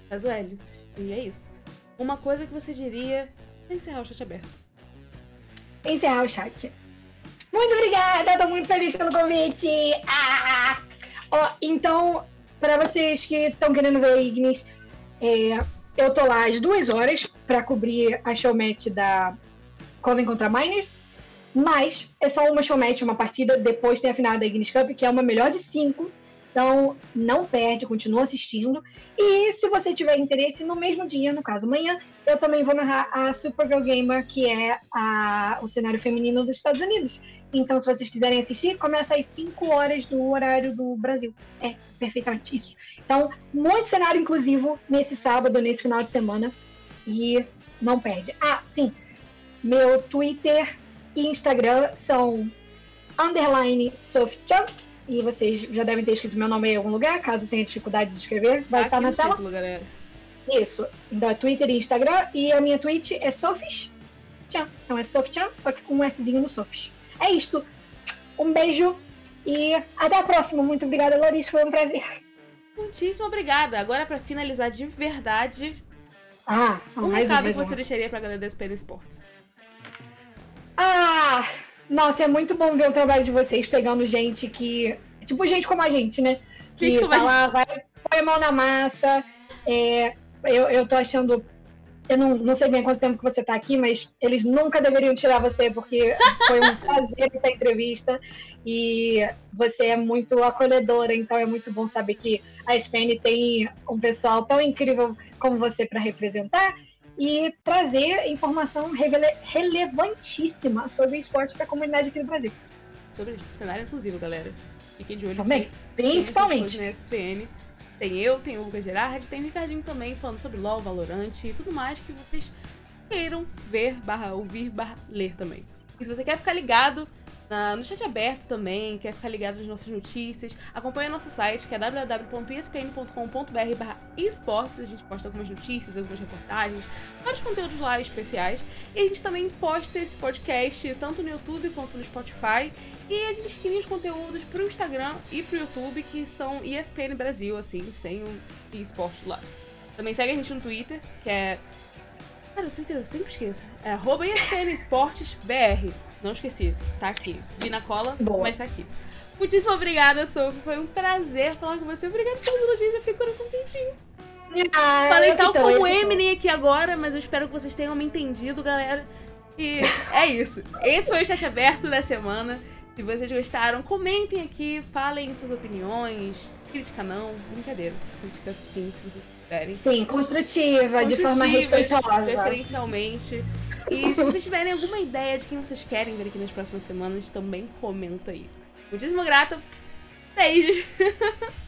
Faz o L. E é isso. Uma coisa que você diria encerrar o chat aberto. Encerrar o chat. Muito obrigada, tô muito feliz pelo convite. Ah! Ó, então, para vocês que estão querendo ver Ignis, é, eu tô lá às duas horas para cobrir a showmatch da Coven contra Miners. Mas é só uma showmatch, uma partida. Depois tem a final da Ignis Cup, que é uma melhor de cinco. Então, não perde, continua assistindo. E se você tiver interesse, no mesmo dia, no caso amanhã, eu também vou narrar a Supergirl Gamer, que é a- o cenário feminino dos Estados Unidos. Então, se vocês quiserem assistir, começa às 5 horas do horário do Brasil. É, perfeitamente isso. Então, muito cenário inclusivo nesse sábado, nesse final de semana. E não perde. Ah, sim. Meu Twitter e Instagram são underline Sofchan. E vocês já devem ter escrito meu nome em algum lugar, caso tenha dificuldade de escrever. Vai Tá estar aqui na no tela. título, galera. Isso. Então é Twitter e Instagram. E a minha Twitch é Sofis Tchan. Então é Sofchan, só que com um Szinho no Sofis. É isto. Um beijo e até a próxima. Muito obrigada, Larissa. Foi um prazer. Muitíssimo obrigada. Agora, pra finalizar de verdade, Ah, um um, recado mais que um. você deixaria pra galera da SPN Sports. Ah, nossa, é muito bom ver o trabalho de vocês pegando gente que. Tipo, gente como a gente, né? Que Gente a tá lá, vai, põe a mão na massa. É, eu, eu tô achando. Eu não, não sei bem quanto tempo que você tá aqui, mas eles nunca deveriam tirar você, porque foi um prazer essa entrevista. E você é muito acolhedora, então é muito bom saber que a SPN tem um pessoal tão incrível como você para representar e trazer informação relevantíssima sobre esporte para a comunidade aqui do Brasil. Sobre cenário inclusivo, galera. Fiquem de olho. Também, principalmente. Na SPN. Tem eu, tem o Lucas Gerard, tem o Ricardinho também falando sobre LOL, Valorant e tudo mais que vocês queiram ver, barra ouvir, barra ler também. E se você quer ficar ligado na- no chat aberto também, quer ficar ligado nas nossas notícias, acompanha nosso site que é www.espn.com.br esportes. A gente posta algumas notícias, algumas reportagens, vários conteúdos lá especiais. E a gente também posta esse podcast tanto no YouTube quanto no Spotify. E a gente cria os conteúdos pro Instagram e pro YouTube, que são ESPN Brasil, assim, sem o esporte lá. Também segue a gente no Twitter, que é. Cara, o Twitter eu sempre esqueço. É arroba ESPN Esportes BR. Não esqueci, tá aqui. Vi na cola, Boa. mas tá aqui. Muitíssimo obrigada, Sophie. Foi um prazer falar com você. Obrigada pelas elogios, eu fiquei com o coração quentinho. Ah, Falei tal eu como. Eminem aqui agora, mas eu espero que vocês tenham me entendido, galera. E é isso. Esse foi o chat aberto da semana. Se vocês gostaram, comentem aqui, falem suas opiniões. Crítica não, brincadeira. Crítica sim, se vocês tiverem. Sim, construtiva, de forma respeitosa. Preferencialmente. E se vocês tiverem alguma ideia de quem vocês querem ver aqui nas próximas semanas, também comenta aí. Muitíssimo grata. Beijos! [LAUGHS]